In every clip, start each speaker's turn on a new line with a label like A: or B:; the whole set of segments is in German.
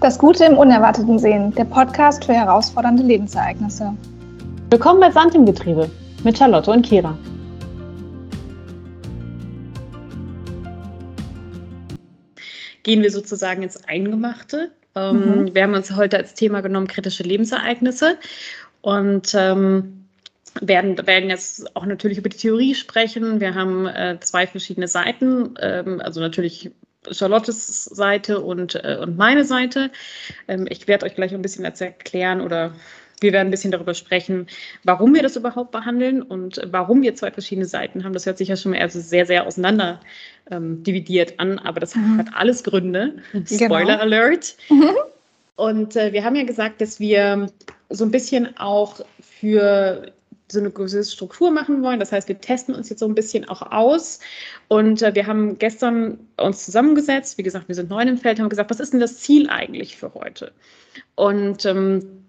A: Das Gute im Unerwarteten sehen, der Podcast für herausfordernde Lebensereignisse.
B: Willkommen bei Sand im Getriebe mit Charlotte und Kira. Gehen wir sozusagen ins Eingemachte. Ähm, mhm. Wir haben uns heute als Thema genommen kritische Lebensereignisse und ähm, werden, werden jetzt auch natürlich über die Theorie sprechen. Wir haben äh, zwei verschiedene Seiten, ähm, also natürlich Charlottes Seite und, äh, und meine Seite. Ähm, ich werde euch gleich ein bisschen erklären oder wir werden ein bisschen darüber sprechen, warum wir das überhaupt behandeln und warum wir zwei verschiedene Seiten haben. Das hört sich ja schon mal also sehr, sehr auseinander ähm, dividiert an, aber das mhm. hat alles Gründe. Genau. Spoiler genau. Alert. Mhm. Und äh, wir haben ja gesagt, dass wir so ein bisschen auch für so eine gewisse Struktur machen wollen. Das heißt, wir testen uns jetzt so ein bisschen auch aus. Und äh, wir haben gestern uns zusammengesetzt. Wie gesagt, wir sind neu im Feld, haben gesagt, was ist denn das Ziel eigentlich für heute? Und ähm,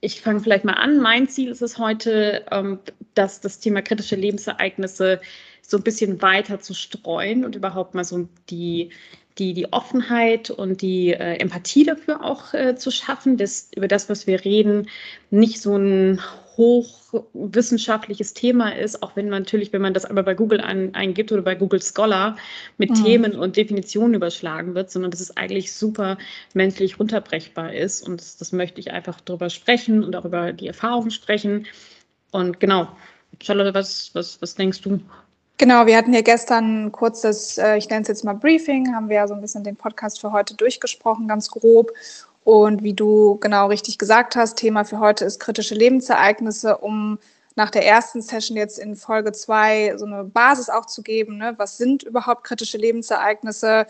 B: ich fange vielleicht mal an. Mein Ziel ist es heute, ähm, dass das Thema kritische Lebensereignisse so ein bisschen weiter zu streuen und überhaupt mal so die die, die Offenheit und die äh, Empathie dafür auch äh, zu schaffen, dass über das, was wir reden, nicht so ein hochwissenschaftliches Thema ist, auch wenn man natürlich, wenn man das aber bei Google ein, eingibt oder bei Google Scholar mit mhm. Themen und Definitionen überschlagen wird, sondern dass es eigentlich super menschlich runterbrechbar ist. Und das, das möchte ich einfach darüber sprechen und auch über die Erfahrungen sprechen. Und genau, Charlotte, was, was, was denkst du?
A: Genau, wir hatten ja gestern ein kurzes, äh, ich nenne es jetzt mal Briefing, haben wir ja so ein bisschen den Podcast für heute durchgesprochen, ganz grob. Und wie du genau richtig gesagt hast, Thema für heute ist kritische Lebensereignisse, um nach der ersten Session jetzt in Folge zwei so eine Basis auch zu geben. Ne? Was sind überhaupt kritische Lebensereignisse?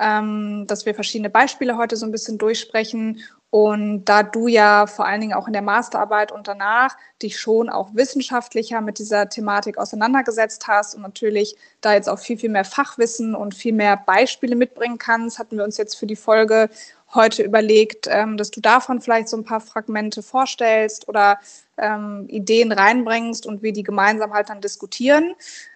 A: Ähm, dass wir verschiedene Beispiele heute so ein bisschen durchsprechen und da du ja vor allen Dingen auch in der Masterarbeit und danach dich schon auch wissenschaftlicher mit dieser Thematik auseinandergesetzt hast und natürlich da jetzt auch viel, viel mehr Fachwissen und viel mehr Beispiele mitbringen kannst, hatten wir uns jetzt für die Folge heute überlegt, ähm, dass du davon vielleicht so ein paar Fragmente vorstellst oder ähm, Ideen reinbringst und wir die gemeinsam halt dann diskutieren.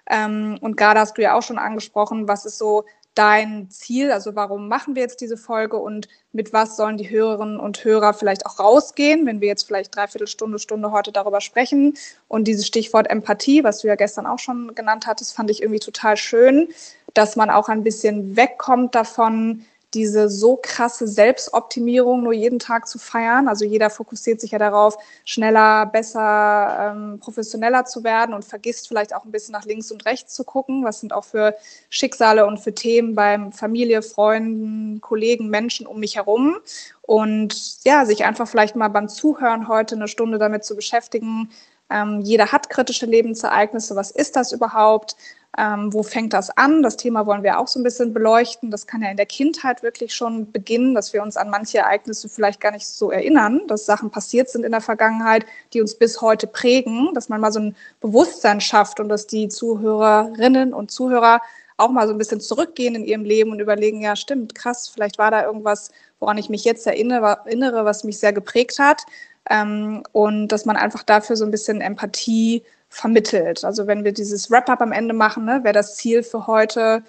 A: Ähm, und gerade hast du ja auch schon angesprochen, was ist so dein Ziel? Also warum machen wir jetzt diese Folge und mit was sollen die Hörerinnen und Hörer vielleicht auch rausgehen, wenn wir jetzt vielleicht dreiviertel Stunde, Stunde heute darüber sprechen? Und dieses Stichwort Empathie, was du ja gestern auch schon genannt hattest, fand ich irgendwie total schön, dass man auch ein bisschen wegkommt davon, diese so krasse Selbstoptimierung nur jeden Tag zu feiern. Also jeder fokussiert sich ja darauf, schneller, besser, ähm, professioneller zu werden und vergisst vielleicht auch ein bisschen nach links und rechts zu gucken. Was sind auch für Schicksale und für Themen beim Familie, Freunden, Kollegen, Menschen um mich herum? Und ja, sich einfach vielleicht mal beim Zuhören heute eine Stunde damit zu beschäftigen. Ähm, jeder hat kritische Lebensereignisse. Was ist das überhaupt? Ähm, wo fängt das an? Das Thema wollen wir auch so ein bisschen beleuchten. Das kann ja in der Kindheit wirklich schon beginnen, dass wir uns an manche Ereignisse vielleicht gar nicht so erinnern, dass Sachen passiert sind in der Vergangenheit, die uns bis heute prägen, dass man mal so ein Bewusstsein schafft und dass die Zuhörerinnen und Zuhörer auch mal so ein bisschen zurückgehen in ihrem Leben und überlegen, ja, stimmt, krass, vielleicht war da irgendwas, woran ich mich jetzt erinnere, was mich sehr geprägt hat. Ähm, und dass man einfach dafür so ein bisschen Empathie vermittelt. Also wenn wir dieses Wrap-up am Ende machen, ne, wäre das Ziel für heute,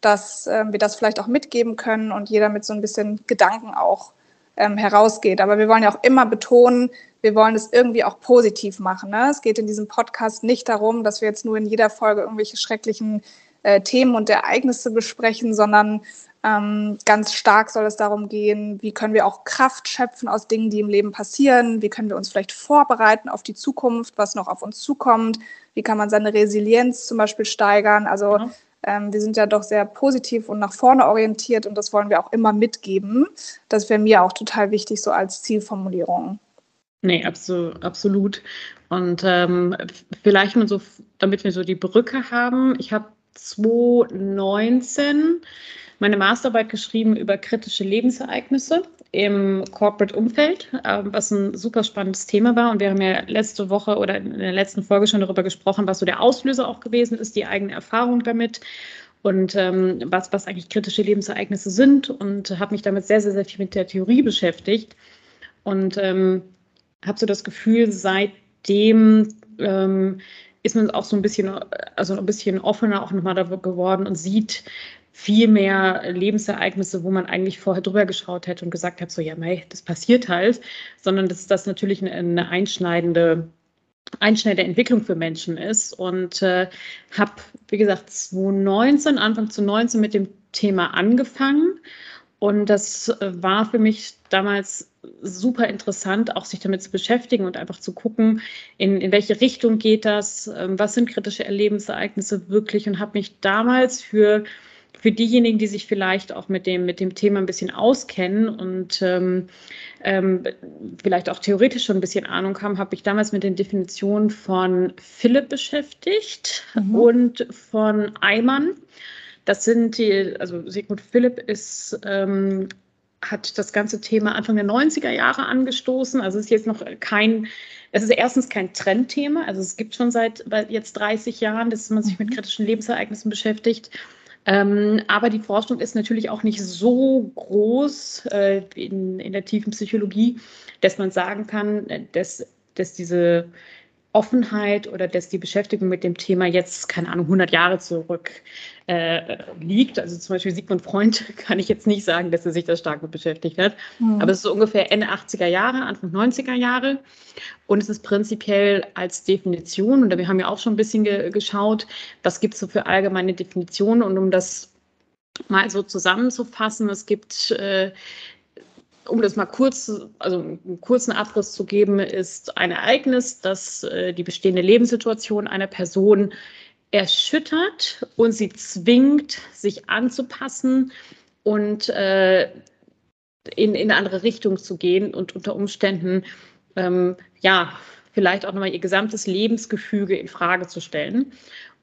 A: dass ähm, wir das vielleicht auch mitgeben können und jeder mit so ein bisschen Gedanken auch ähm, herausgeht. Aber wir wollen ja auch immer betonen, wir wollen es irgendwie auch positiv machen. Ne? Es geht in diesem Podcast nicht darum, dass wir jetzt nur in jeder Folge irgendwelche schrecklichen äh, Themen und Ereignisse besprechen, sondern ähm, ganz stark soll es darum gehen, wie können wir auch Kraft schöpfen aus Dingen, die im Leben passieren, wie können wir uns vielleicht vorbereiten auf die Zukunft, was noch auf uns zukommt, wie kann man seine Resilienz zum Beispiel steigern. Also ja. ähm, wir sind ja doch sehr positiv und nach vorne orientiert und das wollen wir auch immer mitgeben. Das wäre mir auch total wichtig, so als Zielformulierung.
B: Nee, absolut. absolut. Und ähm, vielleicht mal so, damit wir so die Brücke haben. Ich habe 2019 meine Masterarbeit geschrieben über kritische Lebensereignisse im Corporate-Umfeld, ähm, was ein super spannendes Thema war. Und wir haben ja letzte Woche oder in der letzten Folge schon darüber gesprochen, was so der Auslöser auch gewesen ist, die eigene Erfahrung damit und ähm, was, was eigentlich kritische Lebensereignisse sind und habe mich damit sehr, sehr, sehr viel mit der Theorie beschäftigt und ähm, habe so das Gefühl, seitdem ähm, ist man auch so ein bisschen, also ein bisschen offener auch nochmal geworden und sieht viel mehr Lebensereignisse, wo man eigentlich vorher drüber geschaut hätte und gesagt hat, so ja, mei, das passiert halt, sondern dass das natürlich eine, einschneidende einschneidende Entwicklung für Menschen ist. Und äh, habe, wie gesagt, 2019, Anfang zu 19 mit dem Thema angefangen. Und das war für mich damals super interessant, auch sich damit zu beschäftigen und einfach zu gucken, in, in welche Richtung geht das, ähm, was sind kritische Erlebensereignisse wirklich und habe mich damals für für diejenigen, die sich vielleicht auch mit dem, mit dem Thema ein bisschen auskennen und ähm, ähm, vielleicht auch theoretisch schon ein bisschen Ahnung haben, habe ich damals mit den Definitionen von Philipp beschäftigt mhm. und von Eimann. Das sind die, also Sigmund Philipp ist ähm, hat das ganze Thema Anfang der 90er Jahre angestoßen. Also es ist jetzt noch kein, es ist erstens kein Trendthema. Also es gibt schon seit jetzt 30 Jahren, dass man sich mit mhm. kritischen Lebensereignissen beschäftigt. Ähm, aber die Forschung ist natürlich auch nicht so groß äh, in, in der tiefen Psychologie, dass man sagen kann, dass, dass diese Offenheit oder dass die Beschäftigung mit dem Thema jetzt, keine Ahnung, 100 Jahre zurück äh, liegt. Also zum Beispiel Sigmund Freund kann ich jetzt nicht sagen, dass er sich da stark mit beschäftigt hat. Mhm. Aber es ist so ungefähr Ende 80er Jahre, Anfang 90er Jahre. Und es ist prinzipiell als Definition, und wir haben ja auch schon ein bisschen ge geschaut, was gibt es so für allgemeine Definitionen. Und um das mal so zusammenzufassen, es gibt äh, um das mal kurz, also einen kurzen Abriss zu geben, ist ein Ereignis, das äh, die bestehende Lebenssituation einer Person erschüttert und sie zwingt, sich anzupassen und äh, in, in eine andere Richtung zu gehen und unter Umständen ähm, ja vielleicht auch nochmal ihr gesamtes Lebensgefüge in Frage zu stellen.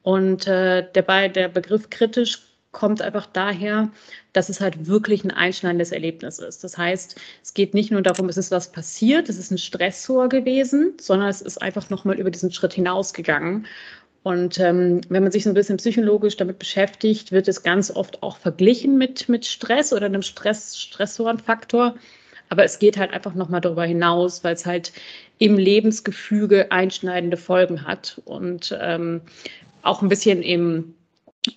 B: Und äh, der, der Begriff kritisch kommt einfach daher, dass es halt wirklich ein einschneidendes Erlebnis ist. Das heißt, es geht nicht nur darum, es ist was passiert, es ist ein Stressor gewesen, sondern es ist einfach nochmal über diesen Schritt hinausgegangen. Und ähm, wenn man sich so ein bisschen psychologisch damit beschäftigt, wird es ganz oft auch verglichen mit, mit Stress oder einem Stress, Stressorenfaktor. Aber es geht halt einfach nochmal darüber hinaus, weil es halt im Lebensgefüge einschneidende Folgen hat und ähm, auch ein bisschen im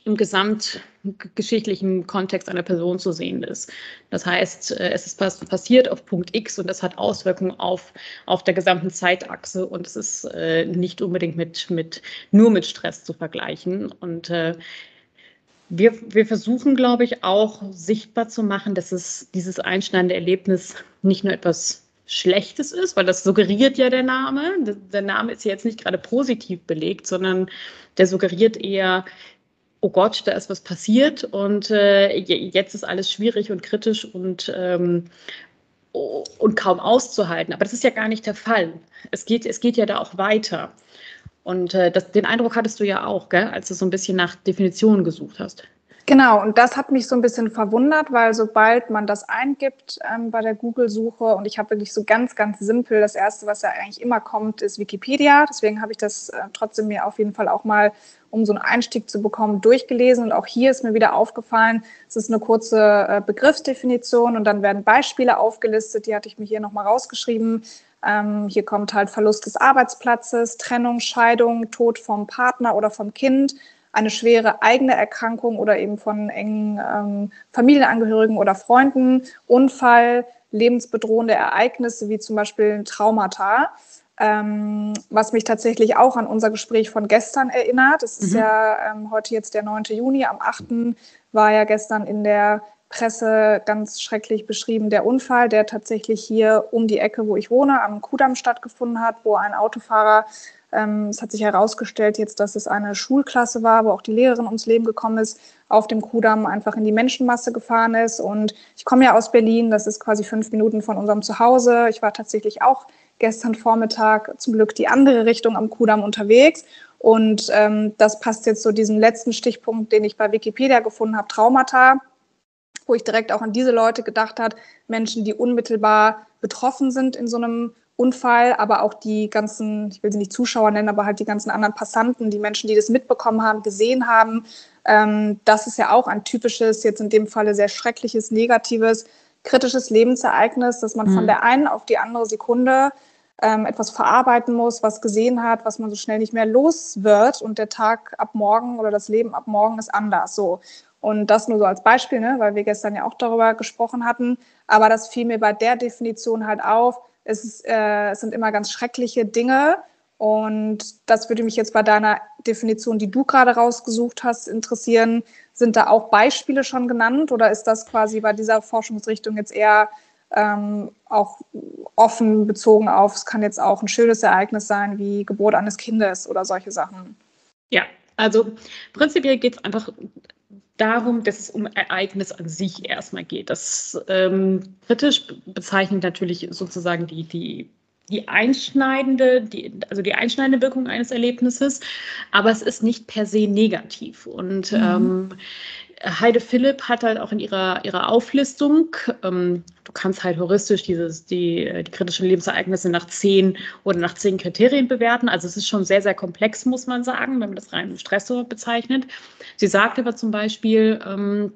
B: im gesamtgeschichtlichen Kontext einer Person zu sehen ist. Das heißt, äh, es ist passiert auf Punkt X und das hat Auswirkungen auf, auf der gesamten Zeitachse und es ist äh, nicht unbedingt mit, mit, nur mit Stress zu vergleichen. Und äh, wir, wir versuchen, glaube ich, auch sichtbar zu machen, dass es dieses einschneidende Erlebnis nicht nur etwas Schlechtes ist, weil das suggeriert ja der Name. Der Name ist ja jetzt nicht gerade positiv belegt, sondern der suggeriert eher, oh Gott, da ist was passiert und äh, jetzt ist alles schwierig und kritisch und, ähm, und kaum auszuhalten. Aber das ist ja gar nicht der Fall. Es geht, es geht ja da auch weiter. Und äh, das, den Eindruck hattest du ja auch, gell, als du so ein bisschen nach Definitionen gesucht hast.
A: Genau, und das hat mich so ein bisschen verwundert, weil sobald man das eingibt ähm, bei der Google-Suche und ich habe wirklich so ganz, ganz simpel, das Erste, was ja eigentlich immer kommt, ist Wikipedia. Deswegen habe ich das äh, trotzdem mir auf jeden Fall auch mal, um so einen Einstieg zu bekommen, durchgelesen. Und auch hier ist mir wieder aufgefallen, es ist eine kurze äh, Begriffsdefinition und dann werden Beispiele aufgelistet, die hatte ich mir hier nochmal rausgeschrieben. Ähm, hier kommt halt Verlust des Arbeitsplatzes, Trennung, Scheidung, Tod vom Partner oder vom Kind eine schwere eigene Erkrankung oder eben von engen ähm, Familienangehörigen oder Freunden, Unfall, lebensbedrohende Ereignisse wie zum Beispiel Traumata. Ähm, was mich tatsächlich auch an unser Gespräch von gestern erinnert. Es ist mhm. ja ähm, heute jetzt der 9. Juni, am 8. war ja gestern in der Presse ganz schrecklich beschrieben der Unfall, der tatsächlich hier um die Ecke, wo ich wohne, am Kudamm stattgefunden hat, wo ein Autofahrer ähm, es hat sich herausgestellt jetzt, dass es eine Schulklasse war, wo auch die Lehrerin ums Leben gekommen ist, auf dem Kudamm einfach in die Menschenmasse gefahren ist. Und ich komme ja aus Berlin, das ist quasi fünf Minuten von unserem Zuhause. Ich war tatsächlich auch gestern Vormittag zum Glück die andere Richtung am Kudamm unterwegs. Und ähm, das passt jetzt zu diesem letzten Stichpunkt, den ich bei Wikipedia gefunden habe, Traumata, wo ich direkt auch an diese Leute gedacht habe, Menschen, die unmittelbar betroffen sind in so einem Unfall, aber auch die ganzen, ich will sie nicht Zuschauer nennen, aber halt die ganzen anderen Passanten, die Menschen, die das mitbekommen haben, gesehen haben. Ähm, das ist ja auch ein typisches, jetzt in dem Falle sehr schreckliches, negatives, kritisches Lebensereignis, dass man mhm. von der einen auf die andere Sekunde ähm, etwas verarbeiten muss, was gesehen hat, was man so schnell nicht mehr los wird und der Tag ab morgen oder das Leben ab morgen ist anders. So. Und das nur so als Beispiel, ne, weil wir gestern ja auch darüber gesprochen hatten. Aber das fiel mir bei der Definition halt auf. Es, ist, äh, sind immer ganz schreckliche Dinge. Und das würde mich jetzt bei deiner Definition, die du gerade rausgesucht hast, interessieren. Sind da auch Beispiele schon genannt oder ist das quasi bei dieser Forschungsrichtung jetzt eher ähm, auch offen bezogen auf, es kann jetzt auch ein schönes Ereignis sein wie Geburt eines Kindes oder solche Sachen?
B: Ja, also prinzipiell geht es einfach darum, dass es um Ereignis an sich erstmal geht. Das ähm, kritisch bezeichnet natürlich sozusagen die, die, die einschneidende, die, also die einschneidende Wirkung eines Erlebnisses, aber es ist nicht per se negativ. Und mhm. ähm, Heide Philipp hat halt auch in ihrer, ihrer Auflistung, ähm, du kannst halt heuristisch dieses, die, die kritischen Lebensereignisse nach zehn oder nach zehn Kriterien bewerten. Also es ist schon sehr, sehr komplex, muss man sagen, wenn man das rein Stressor bezeichnet. Sie sagt aber zum Beispiel, ähm,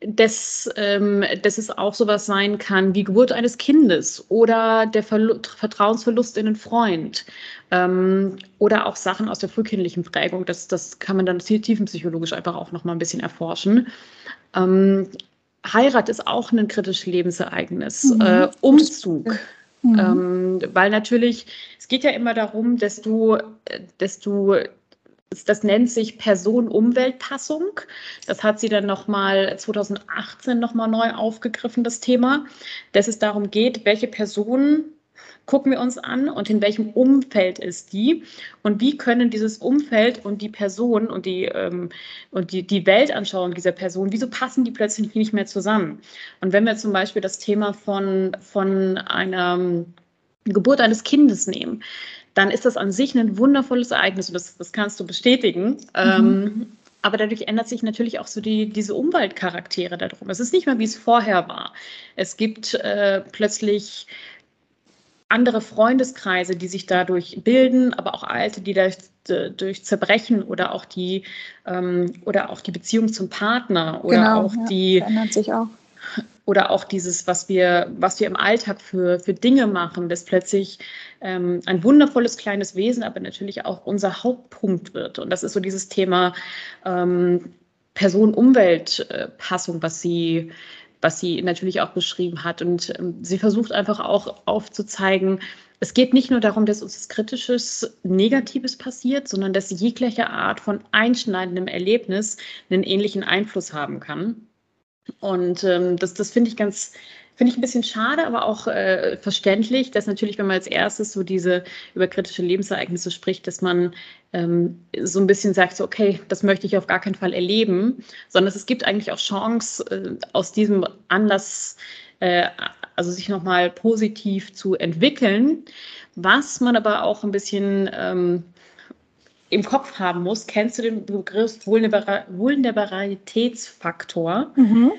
B: dass, ähm, dass es auch sowas sein kann wie Geburt eines Kindes oder der Verlu Vertrauensverlust in einen Freund ähm, oder auch Sachen aus der frühkindlichen Prägung. Das, das kann man dann tiefenpsychologisch einfach auch noch mal ein bisschen erforschen. Ähm, Heirat ist auch ein kritisches Lebensereignis. Mhm. Äh, Umzug. Mhm. Ähm, weil natürlich, es geht ja immer darum, dass du, dass du das nennt sich Person-Umwelt-Passung. Das hat sie dann nochmal 2018 nochmal neu aufgegriffen, das Thema, dass es darum geht, welche Personen gucken wir uns an und in welchem Umfeld ist die und wie können dieses Umfeld und die Person und die, ähm, und die, die Weltanschauung dieser Person, wieso passen die plötzlich nicht mehr zusammen? Und wenn wir zum Beispiel das Thema von, von einer Geburt eines Kindes nehmen, dann ist das an sich ein wundervolles Ereignis und das, das kannst du bestätigen. Mhm. Ähm, aber dadurch ändert sich natürlich auch so die, diese Umweltcharaktere darum. Es ist nicht mehr, wie es vorher war. Es gibt äh, plötzlich andere Freundeskreise, die sich dadurch bilden, aber auch alte, die dadurch, durch zerbrechen oder auch die ähm, oder auch die Beziehung zum Partner oder genau, auch ja, die
A: verändert sich auch
B: oder auch dieses, was wir, was wir im Alltag für, für Dinge machen, das plötzlich ähm, ein wundervolles kleines Wesen, aber natürlich auch unser Hauptpunkt wird. Und das ist so dieses Thema ähm, Person-Umwelt-Passung, was sie, was sie natürlich auch beschrieben hat. Und ähm, sie versucht einfach auch aufzuzeigen, es geht nicht nur darum, dass uns Kritisches, Negatives passiert, sondern dass jegliche Art von einschneidendem Erlebnis einen ähnlichen Einfluss haben kann. Und ähm, das, das finde ich ganz, finde ich ein bisschen schade, aber auch äh, verständlich, dass natürlich, wenn man als erstes so diese über kritische Lebensereignisse spricht, dass man ähm, so ein bisschen sagt, so, okay, das möchte ich auf gar keinen Fall erleben, sondern es gibt eigentlich auch Chance, äh, aus diesem Anlass, äh, also sich nochmal positiv zu entwickeln, was man aber auch ein bisschen ähm, im Kopf haben muss. Kennst du den Begriff Vulnerabilitätsfaktor? Mhm.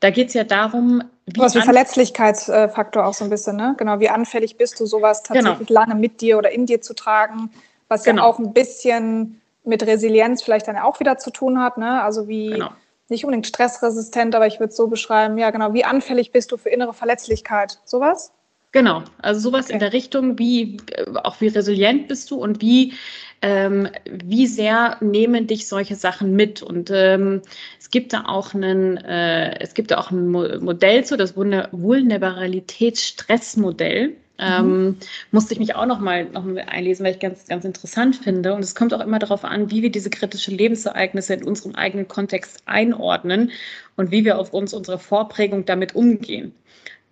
B: Da geht es ja darum,
A: wie. Was wie Verletzlichkeitsfaktor auch so ein bisschen, ne? Genau, wie anfällig bist du, sowas genau. tatsächlich genau. lange mit dir oder in dir zu tragen, was genau. ja auch ein bisschen mit Resilienz vielleicht dann auch wieder zu tun hat, ne? Also wie. Genau. Nicht unbedingt stressresistent, aber ich würde es so beschreiben, ja genau, wie anfällig bist du für innere Verletzlichkeit? Sowas?
B: Genau, also sowas okay. in der Richtung, wie auch wie resilient bist du und wie ähm, wie sehr nehmen dich solche Sachen mit? Und ähm, es gibt da auch einen, äh, es gibt da auch ein Modell zu, das Vulnerabilitätsstressmodell. Ähm, mhm. musste ich mich auch noch mal, noch mal einlesen, weil ich ganz, ganz interessant finde. Und es kommt auch immer darauf an, wie wir diese kritischen Lebensereignisse in unserem eigenen Kontext einordnen und wie wir auf uns unsere Vorprägung damit umgehen.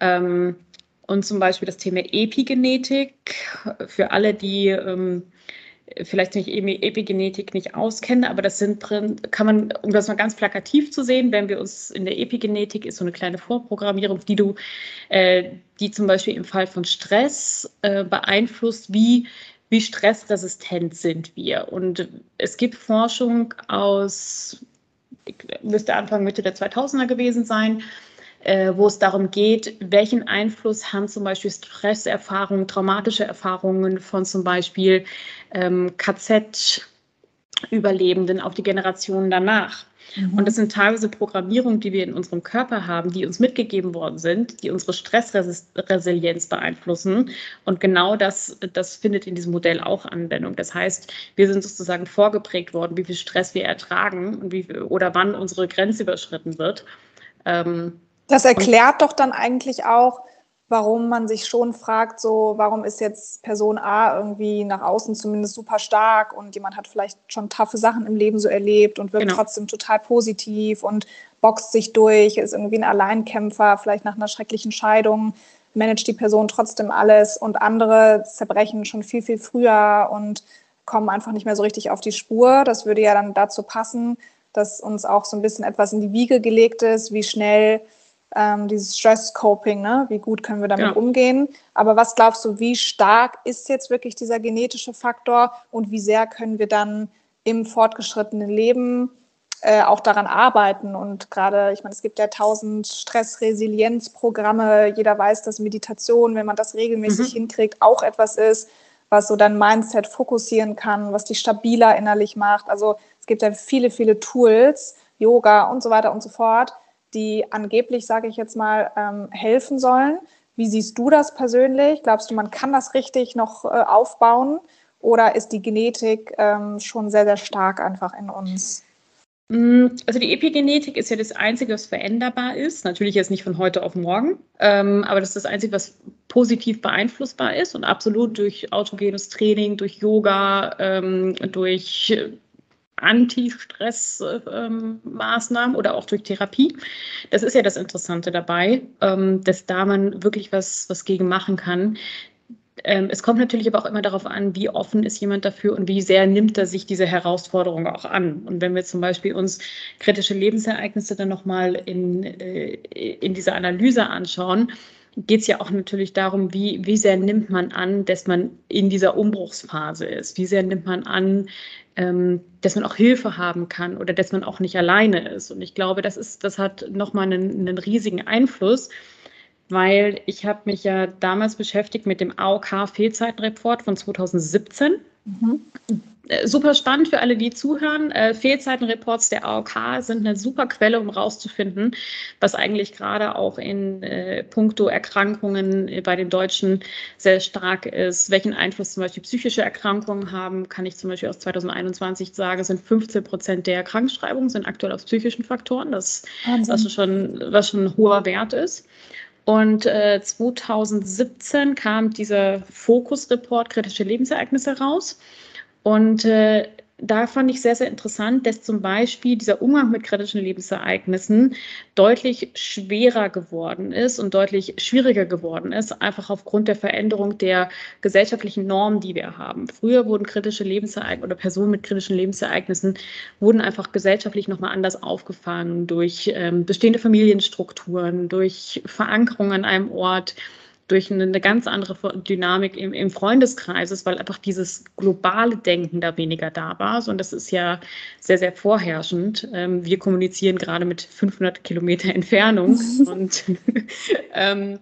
B: Ähm, und zum Beispiel das Thema Epigenetik für alle, die ähm, vielleicht nicht Epigenetik nicht auskennen, aber das sind drin, kann man, um das mal ganz plakativ zu sehen, wenn wir uns in der Epigenetik ist so eine kleine Vorprogrammierung, die du, äh, die zum Beispiel im Fall von Stress äh, beeinflusst, wie wie stressresistent sind wir. Und es gibt Forschung aus, müsste Anfang Mitte der 2000er gewesen sein, äh, wo es darum geht, welchen Einfluss haben zum Beispiel Stresserfahrungen, traumatische Erfahrungen von zum Beispiel ähm, KZ, Überlebenden auf die Generationen danach. Mhm. Und das sind teilweise Programmierungen, die wir in unserem Körper haben, die uns mitgegeben worden sind, die unsere Stressresilienz beeinflussen. Und genau das, das findet in diesem Modell auch Anwendung. Das heißt, wir sind sozusagen vorgeprägt worden, wie viel Stress wir ertragen und wie, oder wann unsere Grenze überschritten wird.
A: Ähm, das erklärt doch dann eigentlich auch, warum man sich schon fragt, so, warum ist jetzt Person A irgendwie nach außen zumindest super stark und jemand hat vielleicht schon taffe Sachen im Leben so erlebt und wirkt genau. trotzdem total positiv und boxt sich durch, ist irgendwie ein Alleinkämpfer, vielleicht nach einer schrecklichen Scheidung, managt die Person trotzdem alles und andere zerbrechen schon viel, viel früher und kommen einfach nicht mehr so richtig auf die Spur. Das würde ja dann dazu passen, dass uns auch so ein bisschen etwas in die Wiege gelegt ist, wie schnell ähm, dieses Stress-Coping, ne? wie gut können wir damit ja. umgehen. Aber was glaubst du, wie stark ist jetzt wirklich dieser genetische Faktor und wie sehr können wir dann im fortgeschrittenen Leben äh, auch daran arbeiten? Und gerade, ich meine, es gibt ja tausend Stress-Resilienz-Programme. Jeder weiß, dass Meditation, wenn man das regelmäßig mhm. hinkriegt, auch etwas ist, was so dein Mindset fokussieren kann, was dich stabiler innerlich macht. Also es gibt ja viele, viele Tools, Yoga und so weiter und so fort die angeblich, sage ich jetzt mal, ähm, helfen sollen. Wie siehst du das persönlich? Glaubst du, man kann das richtig noch äh, aufbauen? Oder ist die Genetik ähm, schon sehr, sehr stark einfach in uns?
B: Mm, also die Epigenetik ist ja das Einzige, was veränderbar ist. Natürlich jetzt nicht von heute auf morgen, ähm, aber das ist das Einzige, was positiv beeinflussbar ist und absolut durch autogenes Training, durch Yoga, ähm, durch Anti-Stress-Maßnahmen oder auch durch Therapie. Das ist ja das Interessante dabei, ähm, dass da man wirklich was, was gegen machen kann. Ähm, es kommt natürlich aber auch immer darauf an, wie offen ist jemand dafür und wie sehr nimmt er sich diese Herausforderung auch an. Und wenn wir zum Beispiel uns kritische Lebensereignisse dann nochmal in, äh, in dieser Analyse anschauen, geht es ja auch natürlich darum, wie, wie sehr nimmt man an, dass man in dieser Umbruchsphase ist? Wie sehr nimmt man an, ähm, dass man auch Hilfe haben kann oder dass man auch nicht alleine ist? Und ich glaube, das, ist, das hat nochmal einen, einen riesigen Einfluss, weil ich habe mich ja damals beschäftigt mit dem AOK-Fehlzeitenreport von 2017. Mhm. Äh, super spannend für alle, die zuhören. Äh, Fehlzeitenreports der AOK sind eine super Quelle, um rauszufinden, was eigentlich gerade auch in äh, puncto Erkrankungen bei den Deutschen sehr stark ist. Welchen Einfluss zum Beispiel psychische Erkrankungen haben, kann ich zum Beispiel aus 2021 sagen, sind 15 Prozent der Krankschreibungen sind aktuell aus psychischen Faktoren, das, was, schon, was schon ein hoher Wert ist. Und äh, 2017 kam dieser Fokus-Report kritische Lebensereignisse raus. Und äh, da fand ich sehr, sehr interessant, dass zum Beispiel dieser Umgang mit kritischen Lebensereignissen deutlich schwerer geworden ist und deutlich schwieriger geworden ist, einfach aufgrund der Veränderung der gesellschaftlichen Normen, die wir haben. Früher wurden kritische Lebensereignisse oder Personen mit kritischen Lebensereignissen wurden einfach gesellschaftlich nochmal anders aufgefangen durch ähm, bestehende Familienstrukturen, durch Verankerung an einem Ort, durch eine, eine ganz andere Dynamik im, im Freundeskreises, weil einfach dieses globale Denken da weniger da war. Und das ist ja sehr, sehr vorherrschend. Ähm, wir kommunizieren gerade mit 500 Kilometer Entfernung und ähm,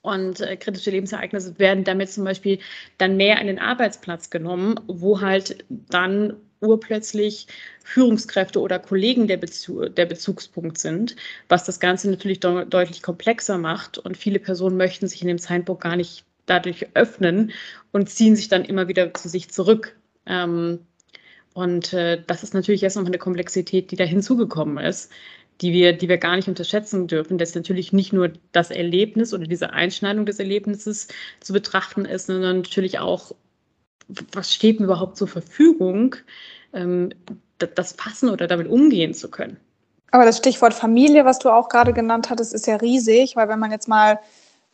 B: und äh, kritische Lebensereignisse werden damit zum Beispiel dann mehr an den Arbeitsplatz genommen, wo halt dann urplötzlich Führungskräfte oder Kollegen der, Bezu der Bezugspunkt sind, was das Ganze natürlich de deutlich komplexer macht. Und viele Personen möchten sich in dem Zeitpunkt gar nicht dadurch öffnen und ziehen sich dann immer wieder zu sich zurück. Ähm, und äh, das ist natürlich erst noch eine Komplexität, die da hinzugekommen ist, die wir, die wir gar nicht unterschätzen dürfen, dass natürlich nicht nur das Erlebnis oder diese Einschneidung des Erlebnisses zu betrachten ist, sondern natürlich auch, was steht mir überhaupt zur Verfügung, ähm, das fassen oder damit umgehen zu können.
A: Aber das Stichwort Familie, was du auch gerade genannt hattest, ist ja riesig, weil wenn man jetzt mal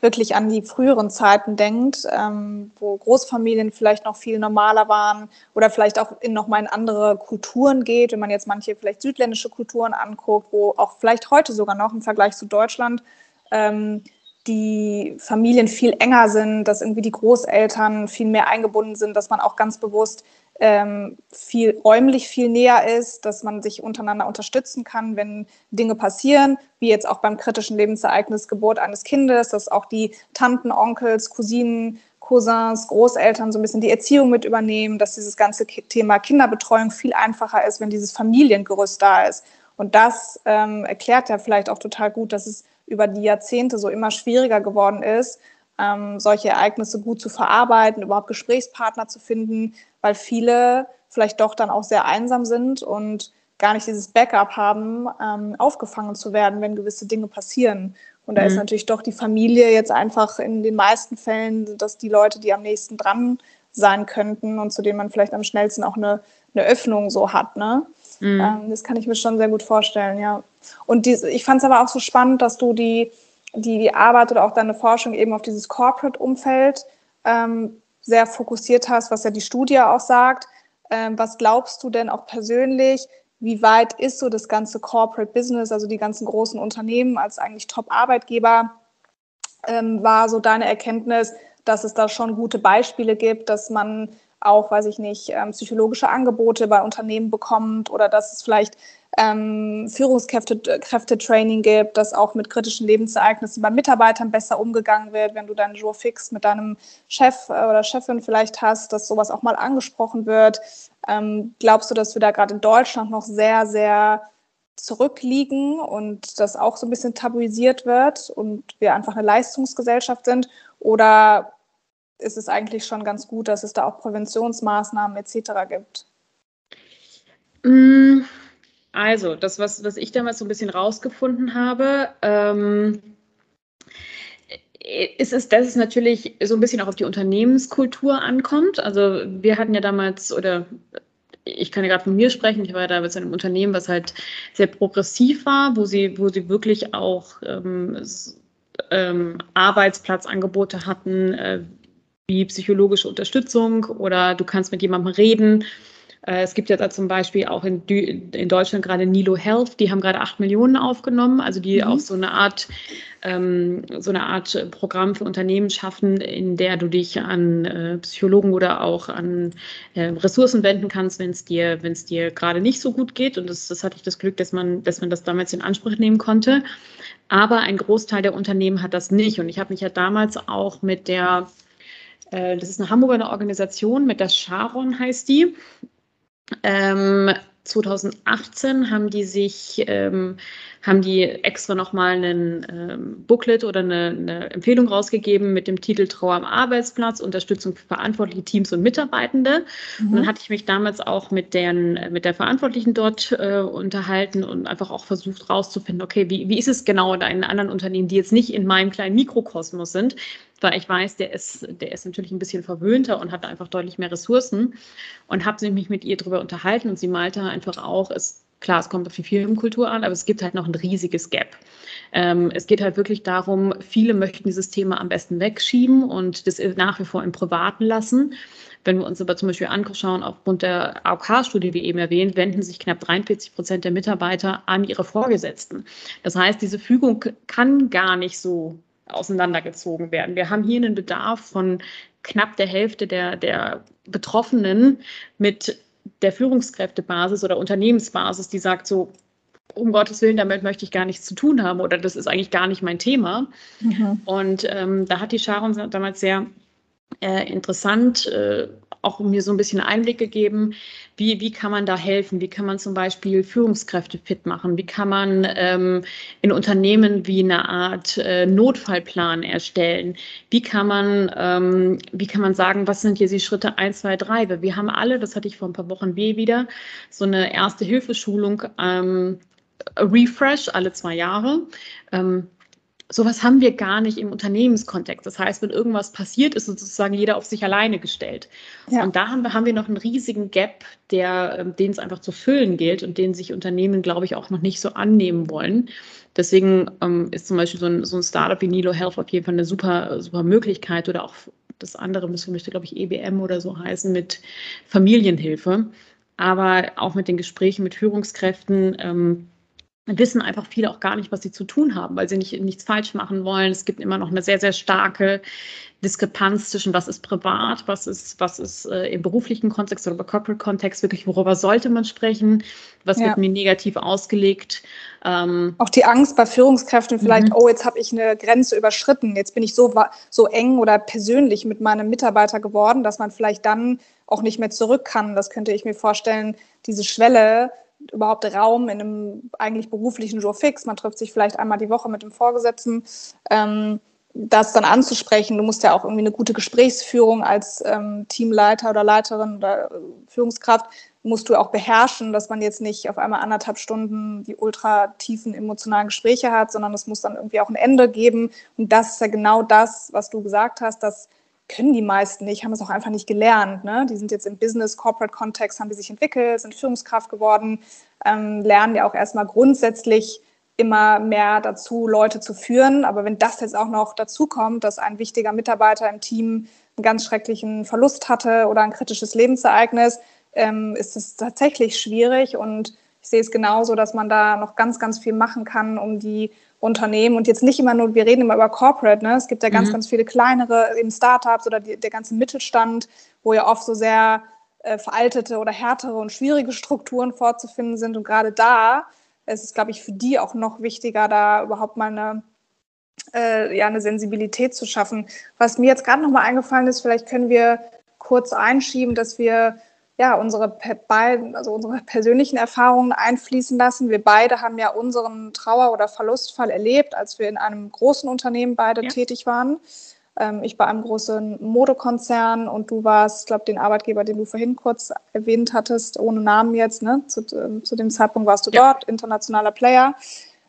A: wirklich an die früheren Zeiten denkt, ähm, wo Großfamilien vielleicht noch viel normaler waren oder vielleicht auch in noch mal in andere Kulturen geht, wenn man jetzt manche vielleicht südländische Kulturen anguckt, wo auch vielleicht heute sogar noch im Vergleich zu Deutschland ähm, die Familien viel enger sind, dass irgendwie die Großeltern viel mehr eingebunden sind, dass man auch ganz bewusst ähm, viel räumlich viel näher ist, dass man sich untereinander unterstützen kann, wenn Dinge passieren, wie jetzt auch beim kritischen Lebensereignis Geburt eines Kindes, dass auch die Tanten, Onkels, Cousinen, Cousins, Großeltern so ein bisschen die Erziehung mit übernehmen, dass dieses ganze Thema Kinderbetreuung viel einfacher ist, wenn dieses Familiengerüst da ist. Und das ähm, erklärt ja vielleicht auch total gut, dass es über die Jahrzehnte so immer schwieriger geworden ist, ähm, solche Ereignisse gut zu verarbeiten, überhaupt Gesprächspartner zu finden, weil viele vielleicht doch dann auch sehr einsam sind und gar nicht dieses Backup haben, ähm, aufgefangen zu werden, wenn gewisse Dinge passieren. Und da mhm. ist natürlich doch die Familie jetzt einfach in den meisten Fällen, dass die Leute, die am nächsten dran sein könnten und zu denen man vielleicht am schnellsten auch eine, eine Öffnung so hat. Ne? Mhm. Ähm, das kann ich mir schon sehr gut vorstellen, ja. Und die, ich fand es aber auch so spannend, dass du die, die, die Arbeit oder auch deine Forschung eben auf dieses Corporate-Umfeld ähm, sehr fokussiert hast, was ja die Studie auch sagt. Ähm, was glaubst du denn auch persönlich, wie weit ist so das ganze Corporate Business, also die ganzen großen Unternehmen als eigentlich Top-Arbeitgeber, ähm, war so deine Erkenntnis, dass es da schon gute Beispiele gibt, dass man auch, weiß ich nicht, ähm, psychologische Angebote bei Unternehmen bekommt oder dass es vielleicht ähm, Führungskräfte-Training gibt, dass auch mit kritischen Lebensereignissen bei Mitarbeitern besser umgegangen wird, wenn du deinen Jour fix mit deinem Chef äh, oder Chefin vielleicht hast, dass sowas auch mal angesprochen wird. Ähm, glaubst du, dass wir da gerade in Deutschland noch sehr, sehr zurückliegen und das auch so ein bisschen tabuisiert wird und wir einfach eine Leistungsgesellschaft sind? Oder ist es eigentlich schon ganz gut, dass es da auch Präventionsmaßnahmen etc. gibt?
B: Mm, also, das, was, was ich damals so ein bisschen rausgefunden habe, ähm, ist es, dass es natürlich so ein bisschen auch auf die Unternehmenskultur ankommt. Also wir hatten ja damals, oder ich kann ja gerade von mir sprechen, ich war ja damals in einem Unternehmen, was halt sehr progressiv war, wo sie, wo sie wirklich auch ähm, ähm, Arbeitsplatzangebote hatten, äh, wie psychologische Unterstützung oder du kannst mit jemandem reden. Äh, es gibt ja da zum Beispiel auch in, in, Deutschland gerade Nilo Health, die haben gerade acht Millionen aufgenommen, also die mhm. auch so eine Art ähm, so eine Art Programm für Unternehmen schaffen, in der du dich an äh, Psychologen oder auch an äh, Ressourcen wenden kannst, wenn es dir, wenn es dir gerade nicht so gut geht. Und das, das hatte ich das Glück, dass man, dass man das damals in Anspruch nehmen konnte. Aber ein Großteil der Unternehmen hat das nicht. Und ich habe mich ja damals auch mit der äh, das ist eine Hamburger Organisation, mit der Sharon heißt die. Ähm, 2018 haben die sich, ähm, haben die extra nochmal einen ähm, Booklet oder eine, eine, Empfehlung rausgegeben mit dem Titel Trauer am Arbeitsplatz, Unterstützung für verantwortliche Teams und Mitarbeitende. Mhm. Und dann hatte ich mich damals auch mit, deren, mit der Verantwortlichen dort äh, unterhalten und einfach auch versucht rauszufinden, okay, wie, wie ist es genau in anderen Unternehmen, die jetzt nicht in meinem kleinen Mikrokosmos sind, weil ich weiß, der ist, der ist natürlich ein bisschen verwöhnter und hat einfach deutlich mehr Ressourcen. Und habe mich mit ihr darüber unterhalten und sie malte einfach auch, es, klar, es kommt auf die Firmenkultur an, aber es gibt halt noch ein riesiges Gap. Ähm, es geht halt wirklich darum, viele möchten dieses Thema am besten wegschieben und das nach wie vor im Privaten lassen. Wenn wir uns aber zum Beispiel anschauen, aufgrund der AOK-Studie, wie eben erwähnt, wenden sich knapp 43 Prozent der Mitarbeiter an ihre Vorgesetzten. Das heißt, diese Fügung kann gar nicht so auseinandergezogen werden. Wir haben hier einen Bedarf von knapp der Hälfte der, der Betroffenen mit der Führungskräftebasis oder Unternehmensbasis, die sagt so, um Gottes Willen, damit möchte ich gar nichts zu tun haben oder das ist eigentlich gar nicht mein Thema. Mhm. Und ähm, da hat die Sharon damals sehr äh, interessant äh, auch mir so ein bisschen Einblick gegeben, wie, wie kann man da helfen? Wie kann man zum Beispiel Führungskräfte fit machen? Wie kann man ähm, in Unternehmen wie eine Art äh, Notfallplan erstellen? Wie kann man, ähm, wie kann man sagen, was sind hier die Schritte 1, 2, 3? Wir haben alle, das hatte ich vor ein paar Wochen wieder, so eine erste Hilfeschulung ähm, Refresh alle zwei Jahre. Ähm, sowas haben wir gar nicht im Unternehmenskontext. Das heißt, wenn irgendwas passiert, ist sozusagen jeder auf sich alleine gestellt. Ja. Und da haben wir, haben wir noch einen riesigen Gap, der, ähm, den es einfach zu füllen gilt und den sich Unternehmen, glaube ich, auch noch nicht so annehmen wollen. Deswegen ähm, ist zum Beispiel so ein, so ein Startup wie Nilo Health auf jeden Fall eine super, super Möglichkeit oder auch das andere müsste, müsste glaube ich, EBM oder so heißen mit Familienhilfe. Aber auch mit den Gesprächen mit Führungskräften, ähm, wissen einfach viele auch gar nicht, was sie zu tun haben, weil sie nicht, nichts falsch machen wollen. Es gibt immer noch eine sehr, sehr starke Diskrepanz zwischen was ist privat, was ist, was ist äh, im beruflichen Kontext oder im Corporate-Kontext wirklich, worüber sollte man sprechen, was ja. wird mir negativ ausgelegt.
A: Ähm, auch die Angst bei Führungskräften vielleicht, mhm. oh, jetzt habe ich eine Grenze überschritten, jetzt bin ich so, so eng oder persönlich mit meinem Mitarbeiter geworden, dass man vielleicht dann auch nicht mehr zurück kann. Das könnte ich mir vorstellen, diese Schwelle überhaupt Raum in einem eigentlich beruflichen Jour fix. Man trifft sich vielleicht einmal die Woche mit dem Vorgesetzten. Ähm, das dann anzusprechen. Du musst ja auch irgendwie eine gute Gesprächsführung als ähm, Teamleiter oder Leiterin oder äh, Führungskraft musst du auch beherrschen, dass man jetzt nicht auf einmal anderthalb Stunden die ultra tiefen emotionalen Gespräche hat, sondern es muss dann irgendwie auch ein Ende geben. Und das ist ja genau das, was du gesagt hast, das können die meisten nicht, haben es auch einfach nicht gelernt. Ne? Die sind jetzt im Business-Corporate-Kontext, haben die sich entwickelt, sind Führungskraft geworden, ähm, lernen ja auch erstmal grundsätzlich immer mehr dazu, Leute zu führen. Aber wenn das jetzt auch noch dazu kommt, dass ein wichtiger Mitarbeiter im Team einen ganz schrecklichen Verlust hatte oder ein kritisches Lebensereignis, ähm, ist es tatsächlich schwierig. Und ich sehe es genauso, dass man da noch ganz, ganz viel machen kann, um die Unternehmen und jetzt nicht immer nur, wir reden immer über Corporate, ne? es gibt ja ganz, mhm. ganz viele kleinere eben Startups oder die, der ganze Mittelstand, wo ja oft so sehr äh, veraltete oder härtere und schwierige Strukturen vorzufinden sind. Und gerade da ist es, glaube ich, für die auch noch wichtiger, da überhaupt mal eine, äh, ja, eine Sensibilität zu schaffen. Was mir jetzt gerade noch mal eingefallen ist, vielleicht können wir kurz einschieben, dass wir ja, unsere, beiden, also unsere persönlichen Erfahrungen einfließen lassen. Wir beide haben ja unseren Trauer- oder Verlustfall erlebt, als wir in einem großen Unternehmen beide ja. tätig waren. Ähm, ich bei einem großen Modekonzern und du warst, ich glaube, den Arbeitgeber, den du vorhin kurz erwähnt hattest, ohne Namen jetzt. Ne? Zu, äh, zu dem Zeitpunkt warst du ja. dort, internationaler Player.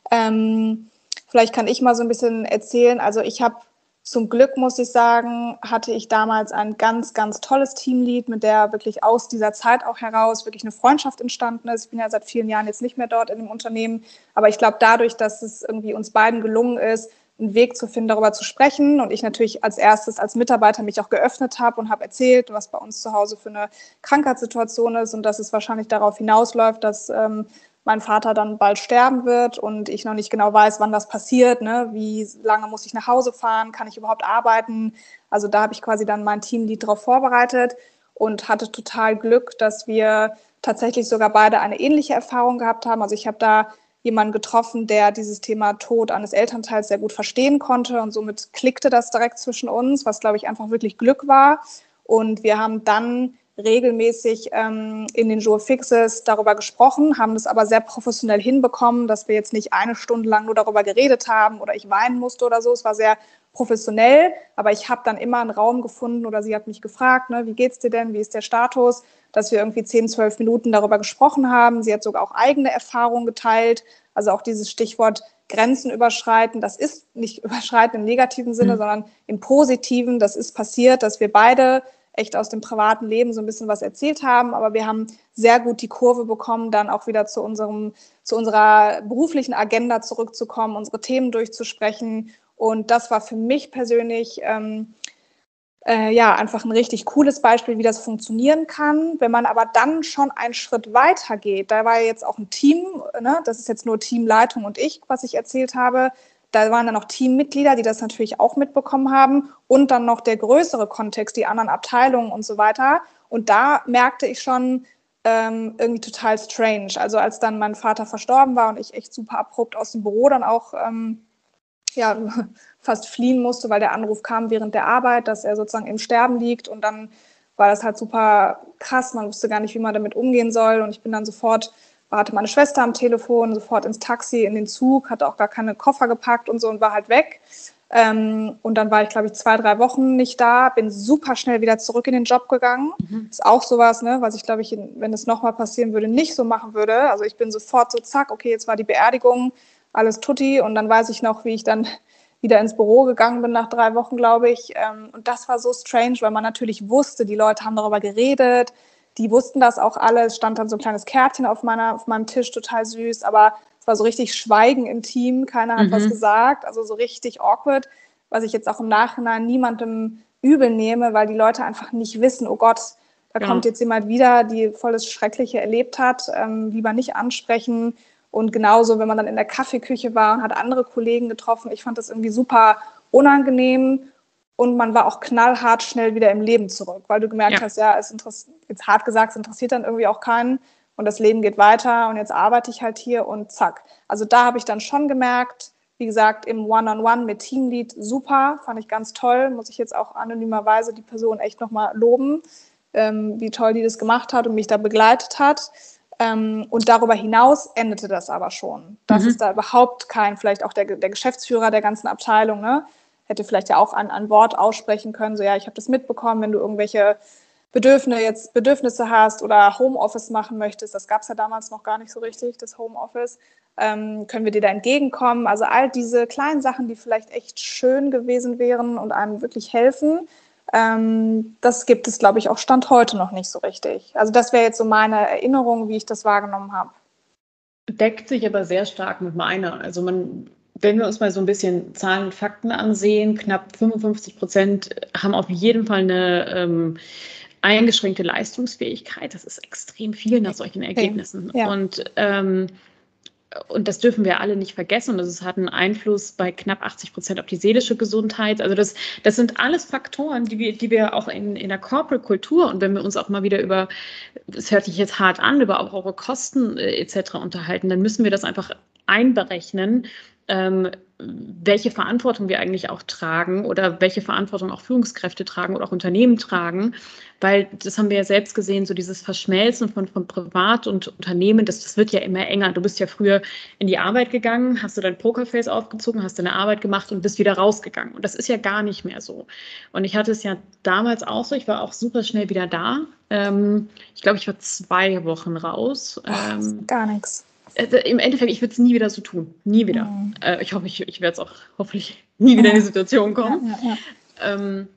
A: Ähm, vielleicht kann ich mal so ein bisschen erzählen. Also ich habe zum Glück muss ich sagen, hatte ich damals ein ganz, ganz tolles Teamlead, mit der wirklich aus dieser Zeit auch heraus wirklich eine Freundschaft entstanden ist. Ich bin ja seit vielen Jahren jetzt nicht mehr dort in dem Unternehmen, aber ich glaube dadurch, dass es irgendwie uns beiden gelungen ist, einen Weg zu finden, darüber zu sprechen und ich natürlich als erstes als Mitarbeiter mich auch geöffnet habe und habe erzählt, was bei uns zu Hause für eine Krankheitssituation ist und dass es wahrscheinlich darauf hinausläuft, dass ähm, mein Vater dann bald sterben wird und ich noch nicht genau weiß, wann das passiert, ne? wie lange muss ich nach Hause fahren, kann ich überhaupt arbeiten. Also da habe ich quasi dann mein Teamlead darauf vorbereitet und hatte total Glück, dass wir tatsächlich sogar beide eine ähnliche Erfahrung gehabt haben. Also ich habe da jemanden getroffen, der dieses Thema Tod eines Elternteils sehr gut verstehen konnte und somit klickte das direkt zwischen uns, was glaube ich einfach wirklich Glück war. Und wir haben dann regelmäßig ähm, in den Jour Fixes darüber gesprochen, haben das aber sehr professionell hinbekommen, dass wir jetzt nicht eine Stunde lang nur darüber geredet haben oder ich weinen musste oder so. Es war sehr professionell, aber ich habe dann immer einen Raum gefunden oder sie hat mich gefragt, ne, wie geht's dir denn, wie ist der Status, dass wir irgendwie 10, 12 Minuten darüber gesprochen haben. Sie hat sogar auch eigene Erfahrungen geteilt, also auch dieses Stichwort Grenzen überschreiten, das ist nicht überschreiten im negativen Sinne, mhm. sondern im positiven, das ist passiert, dass wir beide echt aus dem privaten Leben so ein bisschen was erzählt haben, aber wir haben sehr gut die Kurve bekommen, dann auch wieder zu unserem, zu unserer beruflichen Agenda zurückzukommen, unsere Themen durchzusprechen. Und das war für mich persönlich ähm, äh, ja einfach ein richtig cooles Beispiel, wie das funktionieren kann. Wenn man aber dann schon einen Schritt weiter geht, da war jetzt auch ein Team, ne, das ist jetzt nur Teamleitung und ich, was ich erzählt habe, da waren dann noch Teammitglieder, die das natürlich auch mitbekommen haben und dann noch der größere Kontext, die anderen Abteilungen und so weiter. Und da merkte ich schon ähm, irgendwie total strange. Also als dann mein Vater verstorben war und ich echt super abrupt aus dem Büro dann auch ähm, ja, fast fliehen musste, weil der Anruf kam während der Arbeit, dass er sozusagen im Sterben liegt und dann war das halt super krass. Man wusste gar nicht, wie man damit umgehen soll und ich bin dann sofort hatte meine Schwester am Telefon, sofort ins Taxi, in den Zug, hatte auch gar keine Koffer gepackt und so und war halt weg. Ähm, und dann war ich, glaube ich, zwei, drei Wochen nicht da, bin super schnell wieder zurück in den Job gegangen. Mhm. Ist auch sowas, ne, was ich, glaube ich, wenn es nochmal passieren würde, nicht so machen würde. Also ich bin sofort so, zack, okay, jetzt war die Beerdigung, alles tutti. Und dann weiß ich noch, wie ich dann wieder ins Büro gegangen bin nach drei Wochen, glaube ich. Ähm, und das war so strange, weil man natürlich wusste, die Leute haben darüber geredet die wussten das auch alle. Es stand dann so ein kleines Kärtchen auf, meiner, auf meinem Tisch, total süß, aber es war so richtig Schweigen im Team, keiner hat mhm. was gesagt, also so richtig awkward, was ich jetzt auch im Nachhinein niemandem übel nehme, weil die Leute einfach nicht wissen, oh Gott, da ja. kommt jetzt jemand wieder, die voll das Schreckliche erlebt hat, ähm, lieber nicht ansprechen. Und genauso, wenn man dann in der Kaffeeküche war und hat andere Kollegen getroffen, ich fand das irgendwie super unangenehm und man war auch knallhart schnell wieder im Leben zurück, weil du gemerkt ja. hast, ja, es interessiert, jetzt hart gesagt, es interessiert dann irgendwie auch keinen und das Leben geht weiter und jetzt arbeite ich halt hier und zack. Also da habe ich dann schon gemerkt, wie gesagt, im One-on-One -on -One mit Teamlead super, fand ich ganz toll, muss ich jetzt auch anonymerweise die Person echt nochmal loben, ähm, wie toll die das gemacht hat und mich da begleitet hat. Ähm, und darüber hinaus endete das aber schon. Das mhm. ist da überhaupt kein, vielleicht auch der, der Geschäftsführer der ganzen Abteilung, ne, hätte vielleicht ja auch ein, ein Wort aussprechen können, so ja, ich habe das mitbekommen, wenn du irgendwelche Bedürfnisse, jetzt Bedürfnisse hast oder Homeoffice machen möchtest, das gab es ja damals noch gar nicht so richtig, das Homeoffice, ähm, können wir dir da entgegenkommen? Also all diese kleinen Sachen, die vielleicht echt schön gewesen wären und einem wirklich helfen, ähm, das gibt es, glaube ich, auch Stand heute noch nicht so richtig. Also das wäre jetzt so meine Erinnerung, wie ich das wahrgenommen habe.
B: Deckt sich aber sehr stark mit meiner. Also man, wenn wir uns mal so ein bisschen Zahlen und Fakten ansehen, knapp 55 Prozent haben auf jeden Fall eine ähm, eingeschränkte Leistungsfähigkeit. Das ist extrem viel nach solchen Ergebnissen. Ja. Und ähm, und das dürfen wir alle nicht vergessen. Und es hat einen Einfluss bei knapp 80 Prozent auf die seelische Gesundheit. Also das, das sind alles Faktoren, die wir, die wir auch in, in der Corporate-Kultur und wenn wir uns auch mal wieder über, es hört sich jetzt hart an, über auch eure Kosten äh, etc. unterhalten, dann müssen wir das einfach einberechnen ähm, welche Verantwortung wir eigentlich auch tragen oder welche Verantwortung auch Führungskräfte tragen oder auch Unternehmen tragen, weil das haben wir ja selbst gesehen, so dieses Verschmelzen von, von Privat und Unternehmen, das, das wird ja immer enger. Du bist ja früher in die Arbeit gegangen, hast du dein Pokerface aufgezogen, hast deine Arbeit gemacht und bist wieder rausgegangen. Und das ist ja gar nicht mehr so. Und ich hatte es ja damals auch so, ich war auch super schnell wieder da. Ähm, ich glaube, ich war zwei Wochen raus.
A: Ähm, gar nichts
B: also im Endeffekt, ich würde es nie wieder so tun. Nie wieder. Mhm. Äh, ich hoffe, ich, ich werde es auch hoffentlich nie wieder in die Situation kommen. Ja, ja, ja. Ähm,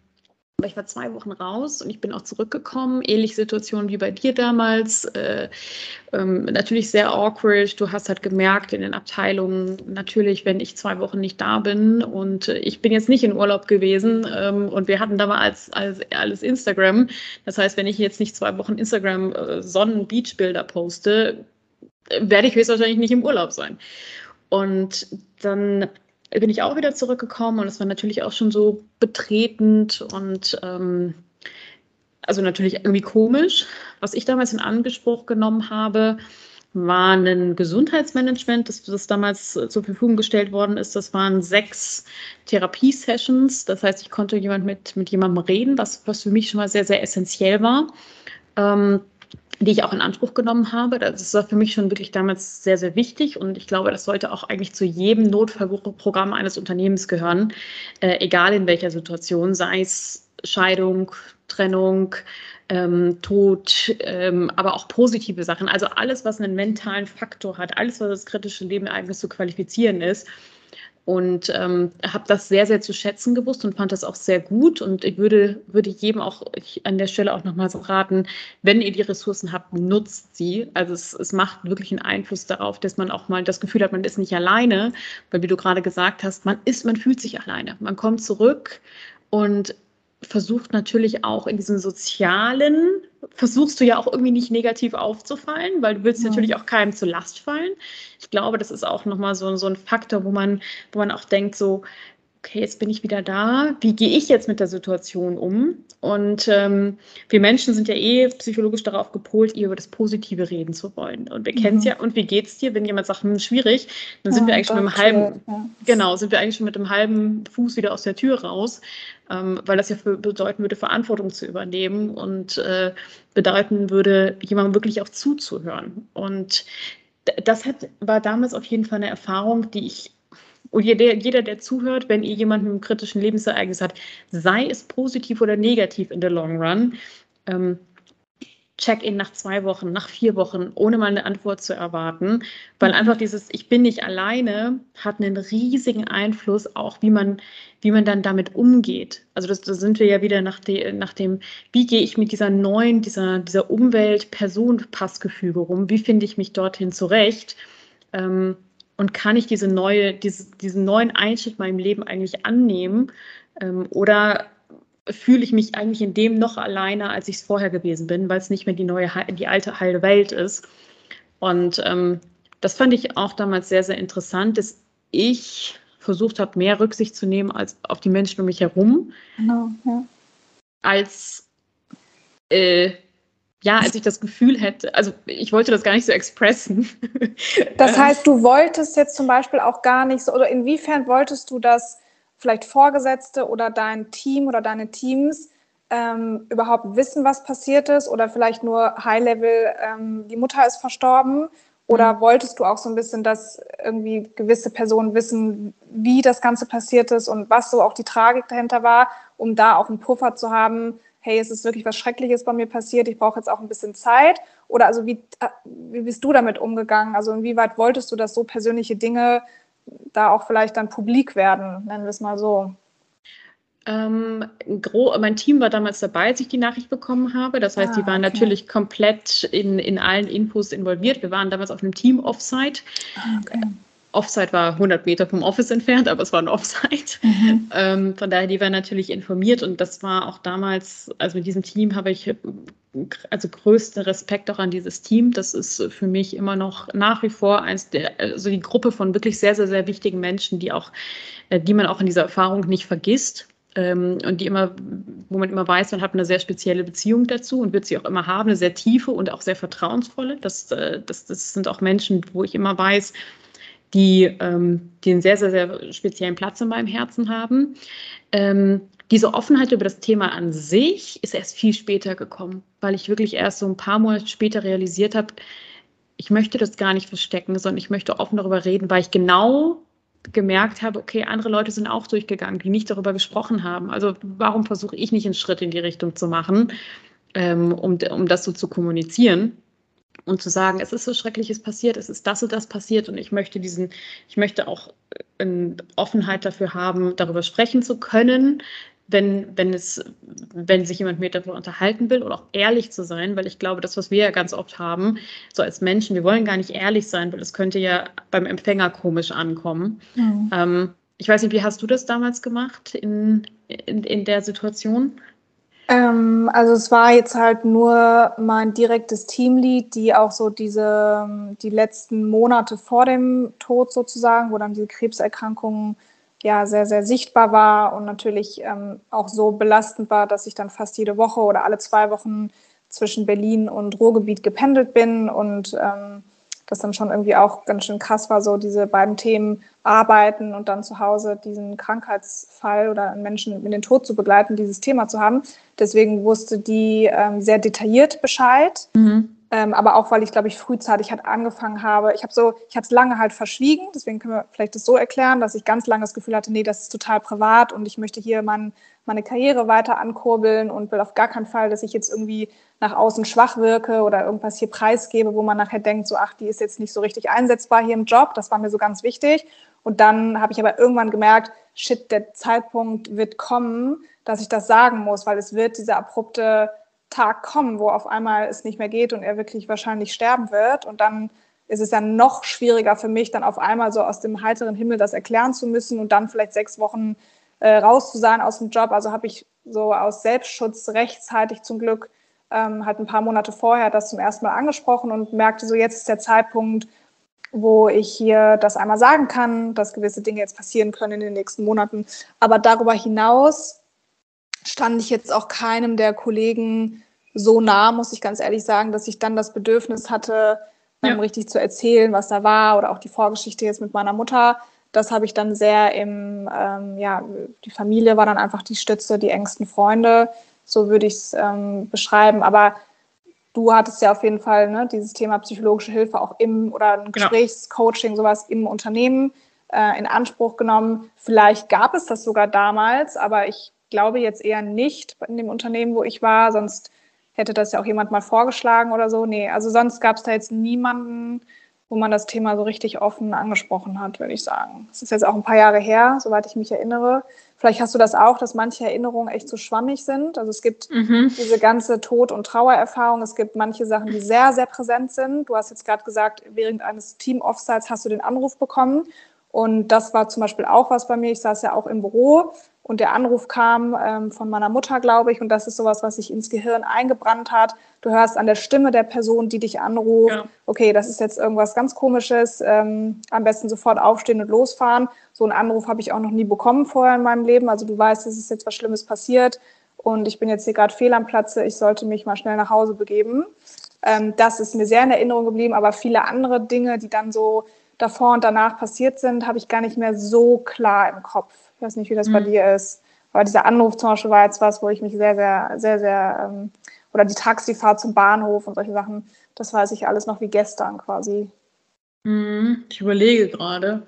B: aber ich war zwei Wochen raus und ich bin auch zurückgekommen. Ähnliche Situation wie bei dir damals. Äh, ähm, natürlich sehr awkward. Du hast halt gemerkt in den Abteilungen, natürlich, wenn ich zwei Wochen nicht da bin und äh, ich bin jetzt nicht in Urlaub gewesen ähm, und wir hatten da mal als, als, alles Instagram. Das heißt, wenn ich jetzt nicht zwei Wochen Instagram äh, Sonnen-Beach-Bilder poste, werde ich höchstwahrscheinlich nicht im Urlaub sein. Und dann bin ich auch wieder zurückgekommen und es war natürlich auch schon so betretend und ähm, also natürlich irgendwie komisch. Was ich damals in Anspruch genommen habe, war ein Gesundheitsmanagement, das, das damals zur Verfügung gestellt worden ist. Das waren sechs Therapiesessions. Das heißt, ich konnte jemand mit, mit jemandem reden, was, was für mich schon mal sehr, sehr essentiell war. Ähm, die ich auch in Anspruch genommen habe. Das war für mich schon wirklich damals sehr, sehr wichtig und ich glaube, das sollte auch eigentlich zu jedem Notfallprogramm eines Unternehmens gehören, äh, egal in welcher Situation, sei es Scheidung, Trennung, ähm, Tod, ähm, aber auch positive Sachen. Also alles, was einen mentalen Faktor hat, alles, was das kritische Lebenereignis zu qualifizieren ist, und ähm, habe das sehr, sehr zu schätzen gewusst und fand das auch sehr gut. Und ich würde, würde jedem auch an der Stelle auch nochmal so raten, wenn ihr die Ressourcen habt, nutzt sie. Also es, es macht wirklich einen Einfluss darauf, dass man auch mal das Gefühl hat, man ist nicht alleine, weil wie du gerade gesagt hast, man ist, man fühlt sich alleine. Man kommt zurück und versucht natürlich auch in diesem sozialen, versuchst du ja auch irgendwie nicht negativ aufzufallen, weil du willst ja. natürlich auch keinem zur Last fallen. Ich glaube, das ist auch nochmal so, so ein Faktor, wo man, wo man auch denkt, so, okay, jetzt bin ich wieder da, wie gehe ich jetzt mit der Situation um? Und ähm, wir Menschen sind ja eh psychologisch darauf gepolt, eher über das Positive reden zu wollen. Und wir mhm. kennen es ja, und wie geht es dir, wenn jemand sagt, hm, schwierig, dann sind ja, wir eigentlich schon mit einem halben, ja. genau, sind wir eigentlich schon mit einem halben Fuß wieder aus der Tür raus, ähm, weil das ja für, bedeuten würde, Verantwortung zu übernehmen und äh, bedeuten würde, jemandem wirklich auch zuzuhören. Und das hat, war damals auf jeden Fall eine Erfahrung, die ich und jeder, jeder, der zuhört, wenn ihr jemanden mit einem kritischen Lebensereignis hat, sei es positiv oder negativ in the long run, ähm, Check-in nach zwei Wochen, nach vier Wochen, ohne mal eine Antwort zu erwarten, weil einfach dieses Ich bin nicht alleine hat einen riesigen Einfluss auch, wie man, wie man dann damit umgeht. Also das, da sind wir ja wieder nach, de, nach dem, wie gehe ich mit dieser neuen, dieser, dieser Umwelt-Person-Passgefüge rum, wie finde ich mich dorthin zurecht? Ähm, und kann ich diese neue, diese, diesen neuen Einschnitt in meinem Leben eigentlich annehmen? Ähm, oder fühle ich mich eigentlich in dem noch alleiner, als ich es vorher gewesen bin, weil es nicht mehr die neue, die alte heile Welt ist. Und ähm, das fand ich auch damals sehr, sehr interessant, dass ich versucht habe, mehr Rücksicht zu nehmen als auf die Menschen um mich herum. Genau, ja. Als äh, ja, als ich das Gefühl hätte, also ich wollte das gar nicht so expressen.
A: Das heißt, du wolltest jetzt zum Beispiel auch gar nicht so, oder inwiefern wolltest du, dass vielleicht Vorgesetzte oder dein Team oder deine Teams ähm, überhaupt wissen, was passiert ist oder vielleicht nur High-Level, ähm, die Mutter ist verstorben? Oder mhm. wolltest du auch so ein bisschen, dass irgendwie gewisse Personen wissen, wie das Ganze passiert ist und was so auch die Tragik dahinter war, um da auch einen Puffer zu haben, hey, es ist wirklich was Schreckliches bei mir passiert, ich brauche jetzt auch ein bisschen Zeit? Oder also wie, äh, wie bist du damit umgegangen? Also inwieweit wolltest du, dass so persönliche Dinge da auch vielleicht dann publik werden, nennen wir es mal so?
B: Ähm, mein Team war damals dabei, als ich die Nachricht bekommen habe. Das heißt, ah, die waren okay. natürlich komplett in, in allen Infos involviert. Wir waren damals auf einem Team-Offsite. Ah, okay. Offsite war 100 Meter vom Office entfernt, aber es war ein Offsite. Mhm. Ähm, von daher, die waren natürlich informiert und das war auch damals, also mit diesem Team habe ich also größten Respekt auch an dieses Team. Das ist für mich immer noch nach wie vor eins der, also die Gruppe von wirklich sehr, sehr, sehr wichtigen Menschen, die auch, äh, die man auch in dieser Erfahrung nicht vergisst ähm, und die immer, wo man immer weiß, man hat eine sehr spezielle Beziehung dazu und wird sie auch immer haben, eine sehr tiefe und auch sehr vertrauensvolle. Das, äh, das, das sind auch Menschen, wo ich immer weiß, die, ähm, die einen sehr, sehr, sehr speziellen Platz in meinem Herzen haben. Ähm, diese Offenheit über das Thema an sich ist erst viel später gekommen, weil ich wirklich erst so ein paar Monate später realisiert habe, ich möchte das gar nicht verstecken, sondern ich möchte offen darüber reden, weil ich genau gemerkt habe, okay, andere Leute sind auch durchgegangen, die nicht darüber gesprochen haben. Also warum versuche ich nicht einen Schritt in die Richtung zu machen, ähm, um, um das so zu kommunizieren? Und zu sagen, es ist so Schreckliches passiert, es ist das und das passiert und ich möchte diesen, ich möchte auch eine Offenheit dafür haben, darüber sprechen zu können, wenn, wenn es, wenn sich jemand mit darüber unterhalten will und auch ehrlich zu sein, weil ich glaube, das, was wir ja ganz oft haben, so als Menschen, wir wollen gar nicht ehrlich sein, weil es könnte ja beim Empfänger komisch ankommen. Mhm. Ähm, ich weiß nicht, wie hast du das damals gemacht in, in, in der Situation?
A: Ähm, also es war jetzt halt nur mein direktes Teamlead, die auch so diese die letzten Monate vor dem Tod sozusagen, wo dann diese Krebserkrankung ja sehr, sehr sichtbar war und natürlich ähm, auch so belastend war, dass ich dann fast jede Woche oder alle zwei Wochen zwischen Berlin und Ruhrgebiet gependelt bin und ähm, das dann schon irgendwie auch ganz schön krass war, so diese beiden Themen arbeiten und dann zu Hause diesen Krankheitsfall oder einen Menschen in den Tod zu begleiten, dieses Thema zu haben. Deswegen wusste die ähm, sehr detailliert Bescheid. Mhm. Ähm, aber auch, weil ich, glaube ich, frühzeitig halt angefangen habe. Ich habe so, ich habe es lange halt verschwiegen, deswegen können wir vielleicht das so erklären, dass ich ganz lange das Gefühl hatte, nee, das ist total privat und ich möchte hier mein, meine Karriere weiter ankurbeln und will auf gar keinen Fall, dass ich jetzt irgendwie nach außen schwach wirke oder irgendwas hier preisgebe, wo man nachher denkt, so, ach, die ist jetzt nicht so richtig einsetzbar hier im Job. Das war mir so ganz wichtig. Und dann habe ich aber irgendwann gemerkt, shit, der Zeitpunkt wird kommen, dass ich das sagen muss, weil es wird dieser abrupte Tag kommen, wo auf einmal es nicht mehr geht und er wirklich wahrscheinlich sterben wird. Und dann ist es ja noch schwieriger für mich, dann auf einmal so aus dem heiteren Himmel das erklären zu müssen und dann vielleicht sechs Wochen äh, raus zu sein aus dem Job. Also habe ich so aus Selbstschutz rechtzeitig zum Glück ähm, halt ein paar Monate vorher das zum ersten Mal angesprochen und merkte so, jetzt ist der Zeitpunkt, wo ich hier das einmal sagen kann, dass gewisse Dinge jetzt passieren können in den nächsten Monaten. Aber darüber hinaus stand ich jetzt auch keinem der Kollegen so nah, muss ich ganz ehrlich sagen, dass ich dann das Bedürfnis hatte, ja. richtig zu erzählen, was da war oder auch die Vorgeschichte jetzt mit meiner Mutter. Das habe ich dann sehr im, ähm, ja, die Familie war dann einfach die Stütze, die engsten Freunde, so würde ich es ähm, beschreiben. Aber du hattest ja auf jeden Fall ne, dieses Thema psychologische Hilfe auch im oder ein genau. Gesprächscoaching, sowas im Unternehmen äh, in Anspruch genommen. Vielleicht gab es das sogar damals, aber ich glaube jetzt eher nicht in dem Unternehmen, wo ich war, sonst hätte das ja auch jemand mal vorgeschlagen oder so. Nee, also sonst gab es da jetzt niemanden, wo man das Thema so richtig offen angesprochen hat, würde ich sagen. Das ist jetzt auch ein paar Jahre her, soweit ich mich erinnere. Vielleicht hast du das auch, dass manche Erinnerungen echt so schwammig sind. Also es gibt mhm. diese ganze Tod- und Trauererfahrung. Es gibt manche Sachen, die sehr, sehr präsent sind. Du hast jetzt gerade gesagt, während eines Team-Offsites hast du den Anruf bekommen. Und das war zum Beispiel auch was bei mir. Ich saß ja auch im Büro und der Anruf kam ähm, von meiner Mutter, glaube ich, und das ist sowas, was sich ins Gehirn eingebrannt hat. Du hörst an der Stimme der Person, die dich anruft, ja. okay, das ist jetzt irgendwas ganz Komisches, ähm, am besten sofort aufstehen und losfahren. So einen Anruf habe ich auch noch nie bekommen vorher in meinem Leben. Also du weißt, es ist jetzt was Schlimmes passiert und ich bin jetzt hier gerade fehl am Platze, ich sollte mich mal schnell nach Hause begeben. Ähm, das ist mir sehr in Erinnerung geblieben, aber viele andere Dinge, die dann so davor und danach passiert sind, habe ich gar nicht mehr so klar im Kopf. Ich weiß nicht, wie das mhm. bei dir ist. Aber dieser Anruf zum Beispiel war jetzt was, wo ich mich sehr, sehr, sehr, sehr, ähm, oder die Taxifahrt zum Bahnhof und solche Sachen, das weiß ich alles noch wie gestern quasi.
B: Mhm. Ich überlege gerade.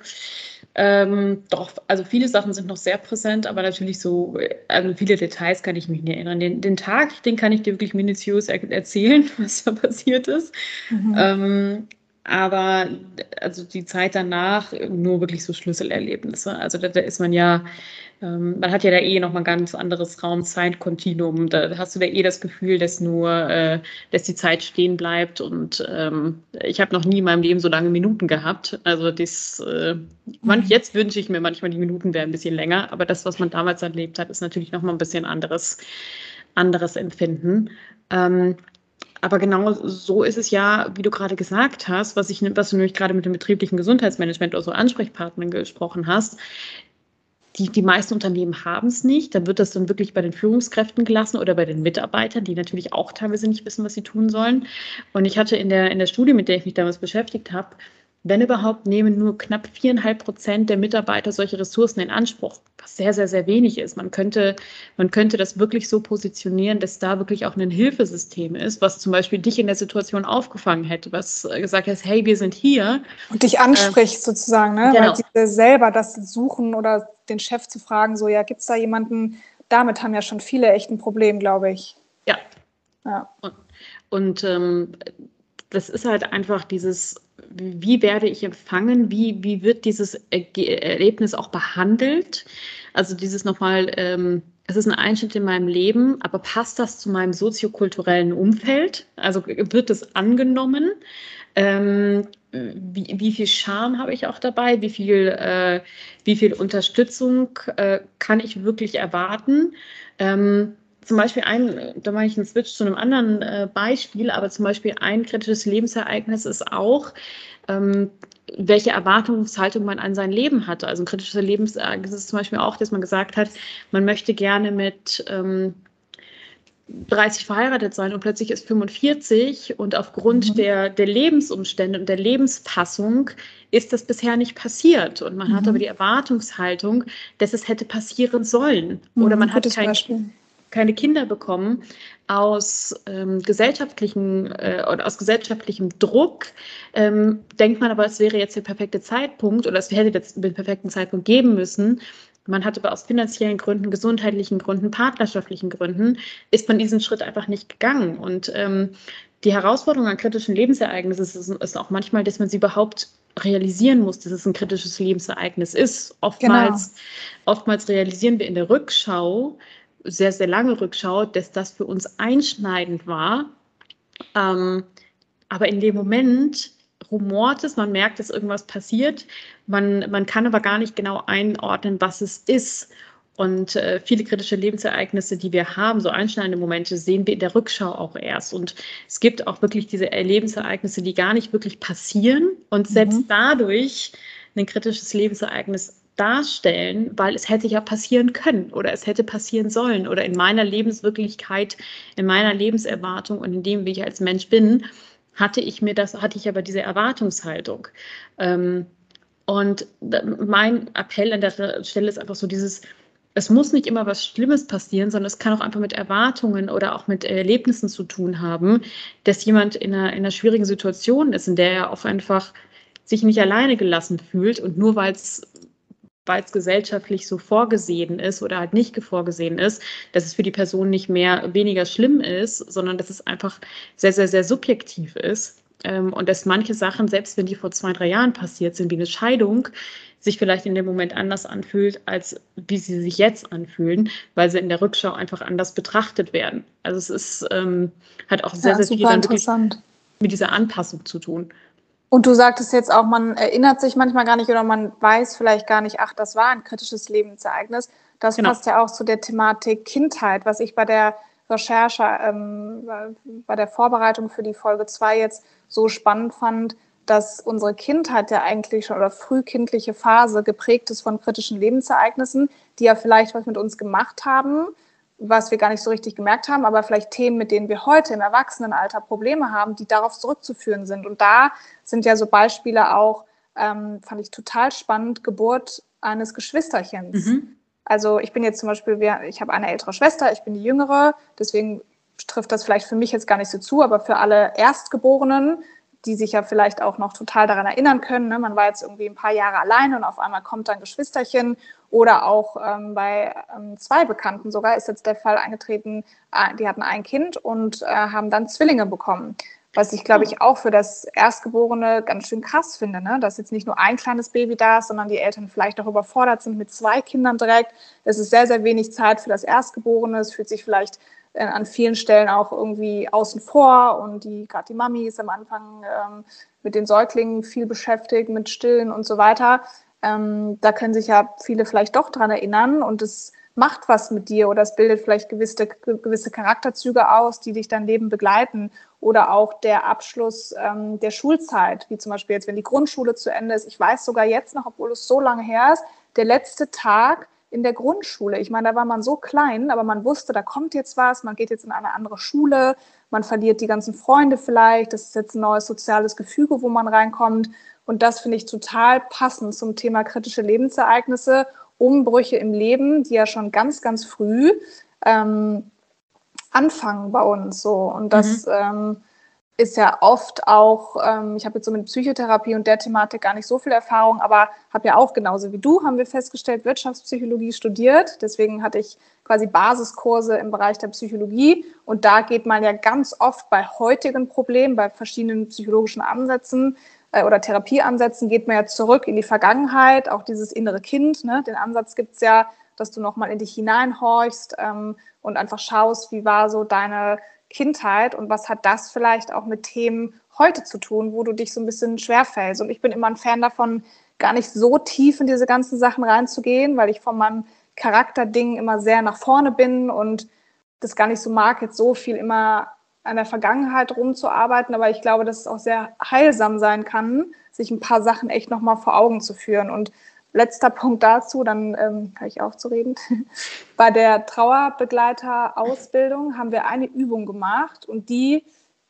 B: Ähm, doch, also viele Sachen sind noch sehr präsent, aber natürlich so, also viele Details kann ich mich nicht erinnern. Den, den Tag, den kann ich dir wirklich minutiös er erzählen, was da passiert ist. Mhm. Ähm, aber also die Zeit danach nur wirklich so Schlüsselerlebnisse. Also da, da ist man ja, ähm, man hat ja da eh nochmal ein ganz anderes Raum-Zeit-Kontinuum. Da hast du da eh das Gefühl, dass nur, äh, dass die Zeit stehen bleibt. Und ähm, ich habe noch nie in meinem Leben so lange Minuten gehabt. Also das, äh, manch, mhm. jetzt wünsche ich mir manchmal, die Minuten wären ein bisschen länger. Aber das, was man damals erlebt hat, ist natürlich nochmal ein bisschen anderes, anderes Empfinden. Ähm, aber genau so ist es ja, wie du gerade gesagt hast, was, ich, was du nämlich gerade mit dem betrieblichen Gesundheitsmanagement oder so Ansprechpartnern gesprochen hast. Die, die meisten Unternehmen haben es nicht. Da wird das dann wirklich bei den Führungskräften gelassen oder bei den Mitarbeitern, die natürlich auch teilweise nicht wissen, was sie tun sollen. Und ich hatte in der, in der Studie, mit der ich mich damals beschäftigt habe, wenn überhaupt, nehmen nur knapp viereinhalb Prozent der Mitarbeiter solche Ressourcen in Anspruch, was sehr, sehr, sehr wenig ist. Man könnte, man könnte das wirklich so positionieren, dass da wirklich auch ein Hilfesystem ist, was zum Beispiel dich in der Situation aufgefangen hätte, was gesagt hat, hey, wir sind hier.
A: Und dich anspricht äh, sozusagen, ne? Genau. Weil sie selber das suchen oder den Chef zu fragen, so, ja, gibt es da jemanden, damit haben ja schon viele echt ein Problem, glaube ich.
B: Ja. ja. Und, und ähm, das ist halt einfach dieses wie werde ich empfangen, wie, wie wird dieses Erlebnis auch behandelt. Also dieses nochmal, ähm, es ist ein Einschnitt in meinem Leben, aber passt das zu meinem soziokulturellen Umfeld? Also wird es angenommen? Ähm, wie, wie, viel Charme habe ich auch dabei? Wie viel, äh, wie viel Unterstützung äh, kann ich wirklich erwarten? Ähm, zum Beispiel ein, da mache ich einen Switch zu einem anderen äh, Beispiel, aber zum Beispiel ein kritisches Lebensereignis ist auch, ähm, welche Erwartungshaltung man an sein Leben hatte. Also ein kritisches Lebensereignis ist zum Beispiel auch, dass man gesagt hat, man möchte gerne mit ähm, 30 verheiratet sein und plötzlich ist 45 und aufgrund mhm. der, der Lebensumstände und der Lebenspassung ist das bisher nicht passiert. Und man mhm. hat aber die Erwartungshaltung, dass es hätte passieren sollen. Oder mhm, man hat kein, Beispiel keine Kinder bekommen aus ähm, gesellschaftlichen äh, oder aus gesellschaftlichem Druck, ähm, denkt man aber, es wäre jetzt der perfekte Zeitpunkt oder es hätte jetzt den perfekten Zeitpunkt geben müssen. Man hat aber aus finanziellen Gründen, gesundheitlichen Gründen, partnerschaftlichen Gründen, ist man diesen Schritt einfach nicht gegangen. Und ähm, die Herausforderung an kritischen Lebensereignissen ist, ist, auch manchmal, dass man sie überhaupt realisieren muss, dass es ein kritisches Lebensereignis ist. Oftmals, genau. oftmals realisieren wir in der Rückschau, sehr, sehr lange rückschaut, dass das für uns einschneidend war. Ähm, aber in dem Moment rumort es, man merkt, dass irgendwas passiert. Man, man kann aber gar nicht genau einordnen, was es ist. Und äh, viele kritische Lebensereignisse, die wir haben, so einschneidende Momente, sehen wir in der Rückschau auch erst. Und es gibt auch wirklich diese Lebensereignisse, die gar nicht wirklich passieren und selbst mhm. dadurch ein kritisches Lebensereignis darstellen, weil es hätte ja passieren können oder es hätte passieren sollen oder in meiner Lebenswirklichkeit, in meiner Lebenserwartung und in dem, wie ich als Mensch bin, hatte ich mir das, hatte ich aber diese Erwartungshaltung. Ähm, und mein Appell an der Stelle ist einfach so dieses, es muss nicht immer was Schlimmes passieren, sondern es kann auch einfach mit Erwartungen oder auch mit Erlebnissen zu tun haben, dass jemand in einer, in einer schwierigen Situation ist, in der er auch einfach sich nicht alleine gelassen fühlt und nur weil es weil es gesellschaftlich so vorgesehen ist oder halt nicht vorgesehen ist, dass es für die Person nicht mehr weniger schlimm ist, sondern dass es einfach sehr, sehr, sehr subjektiv ist. Ähm, und dass manche Sachen, selbst wenn die vor zwei, drei Jahren passiert sind, wie eine Scheidung, sich vielleicht in dem Moment anders anfühlt, als wie sie sich jetzt anfühlen, weil sie in der Rückschau einfach anders betrachtet werden. Also es ist, ähm, hat auch sehr, ja, sehr viel mit dieser Anpassung zu tun.
A: Und du sagtest jetzt auch, man erinnert sich manchmal gar nicht oder man weiß vielleicht gar nicht, ach, das war ein kritisches Lebensereignis. Das genau. passt ja auch zu der Thematik Kindheit, was ich bei der Recherche, ähm, bei der Vorbereitung für die Folge 2 jetzt so spannend fand, dass unsere Kindheit ja eigentlich schon oder frühkindliche Phase geprägt ist von kritischen Lebensereignissen, die ja vielleicht was mit uns gemacht haben, was wir gar nicht so richtig gemerkt haben, aber vielleicht Themen, mit denen wir heute im Erwachsenenalter Probleme haben, die darauf zurückzuführen sind. Und da sind ja so Beispiele auch, ähm, fand ich total spannend, Geburt eines Geschwisterchens. Mhm. Also ich bin jetzt zum Beispiel, ich habe eine ältere Schwester, ich bin die jüngere, deswegen trifft das vielleicht für mich jetzt gar nicht so zu, aber für alle Erstgeborenen, die sich ja vielleicht auch noch total daran erinnern können, ne? man war jetzt irgendwie ein paar Jahre allein und auf einmal kommt dann Geschwisterchen oder auch ähm, bei ähm, zwei Bekannten sogar ist jetzt der Fall eingetreten, äh, die hatten ein Kind und äh, haben dann Zwillinge bekommen. Was ich, glaube ich, auch für das Erstgeborene ganz schön krass finde, ne? dass jetzt nicht nur ein kleines Baby da ist, sondern die Eltern vielleicht auch überfordert sind mit zwei Kindern direkt. Es ist sehr, sehr wenig Zeit für das Erstgeborene. Es fühlt sich vielleicht äh, an vielen Stellen auch irgendwie außen vor und die gerade die Mami ist am Anfang ähm, mit den Säuglingen viel beschäftigt, mit Stillen und so weiter. Ähm, da können sich ja viele vielleicht doch dran erinnern und es macht was mit dir oder es bildet vielleicht gewisse, gewisse Charakterzüge aus, die dich dein Leben begleiten oder auch der Abschluss ähm, der Schulzeit, wie zum Beispiel jetzt, wenn die Grundschule zu Ende ist. Ich weiß sogar jetzt noch, obwohl es so lange her ist, der letzte Tag in der Grundschule. Ich meine, da war man so klein, aber man wusste, da kommt jetzt was, man geht jetzt in eine andere Schule, man verliert die ganzen Freunde vielleicht, das ist jetzt ein neues soziales Gefüge, wo man reinkommt. Und das finde ich total passend zum Thema kritische Lebensereignisse, Umbrüche im Leben, die ja schon ganz, ganz früh ähm, anfangen bei uns. So. Und das mhm. ähm, ist ja oft auch, ähm, ich habe jetzt so mit Psychotherapie und der Thematik gar nicht so viel Erfahrung, aber habe ja auch genauso wie du, haben wir festgestellt, Wirtschaftspsychologie studiert. Deswegen hatte ich quasi Basiskurse im Bereich der Psychologie. Und da geht man ja ganz oft bei heutigen Problemen, bei verschiedenen psychologischen Ansätzen äh, oder Therapieansätzen, geht man ja zurück in die Vergangenheit, auch dieses innere Kind. Ne? Den Ansatz gibt es ja, dass du nochmal in dich hineinhorchst ähm, und einfach schaust, wie war so deine Kindheit und was hat das vielleicht auch mit Themen heute zu tun, wo du dich so ein bisschen schwerfällst. Und ich bin immer ein Fan davon, gar nicht so tief in diese ganzen Sachen reinzugehen, weil ich von meinem Charakterding immer sehr nach vorne bin und das gar nicht so mag, jetzt so viel immer an der Vergangenheit rumzuarbeiten. Aber ich glaube, dass es auch sehr heilsam sein kann, sich ein paar Sachen echt nochmal vor Augen zu führen. Und letzter Punkt dazu, dann ähm, kann ich aufzureden. Bei der Trauerbegleiter-Ausbildung haben wir eine Übung gemacht und die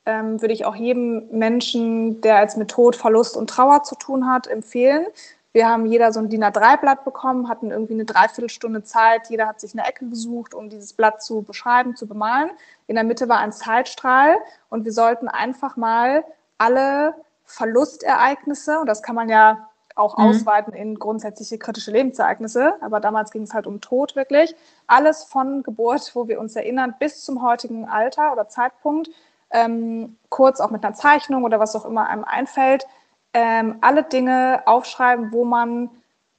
A: ähm, würde ich auch jedem Menschen, der als mit Tod, Verlust und Trauer zu tun hat, empfehlen. Wir haben jeder so ein DIN A3-Blatt bekommen, hatten irgendwie eine Dreiviertelstunde Zeit. Jeder hat sich eine Ecke gesucht, um dieses Blatt zu beschreiben, zu bemalen. In der Mitte war ein Zeitstrahl und wir sollten einfach mal alle Verlustereignisse, und das kann man ja auch mhm. ausweiten in grundsätzliche kritische Lebensereignisse. Aber damals ging es halt um Tod wirklich. Alles von Geburt, wo wir uns erinnern, bis zum heutigen Alter oder Zeitpunkt, ähm, kurz auch mit einer Zeichnung oder was auch immer einem einfällt, ähm, alle Dinge aufschreiben, wo man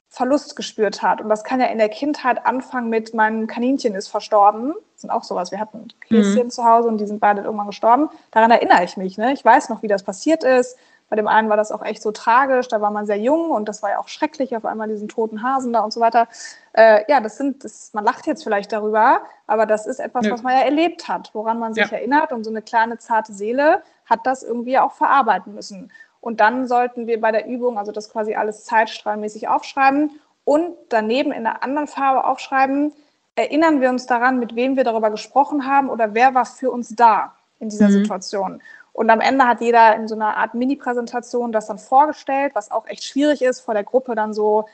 A: Verlust gespürt hat. Und das kann ja in der Kindheit anfangen mit, mein Kaninchen ist verstorben. Das sind auch sowas. Wir hatten Häschen mhm. zu Hause und die sind beide irgendwann gestorben. Daran erinnere ich mich. Ne? Ich weiß noch, wie das passiert ist. Bei dem einen war das auch echt so tragisch, da war man sehr jung und das war ja auch schrecklich, auf einmal diesen toten Hasen da und so weiter. Äh, ja, das sind, das, man lacht jetzt vielleicht darüber, aber das ist etwas, ja. was man ja erlebt hat, woran man sich ja. erinnert und so eine kleine, zarte Seele hat das irgendwie auch verarbeiten müssen. Und dann sollten wir bei der Übung, also das quasi alles zeitstrahlmäßig aufschreiben und daneben in einer anderen Farbe aufschreiben, erinnern wir uns daran, mit wem wir darüber gesprochen haben oder wer war für uns da in dieser mhm. Situation. Und am Ende hat jeder in so einer Art Mini-Präsentation das dann vorgestellt, was auch echt schwierig ist, vor der Gruppe dann so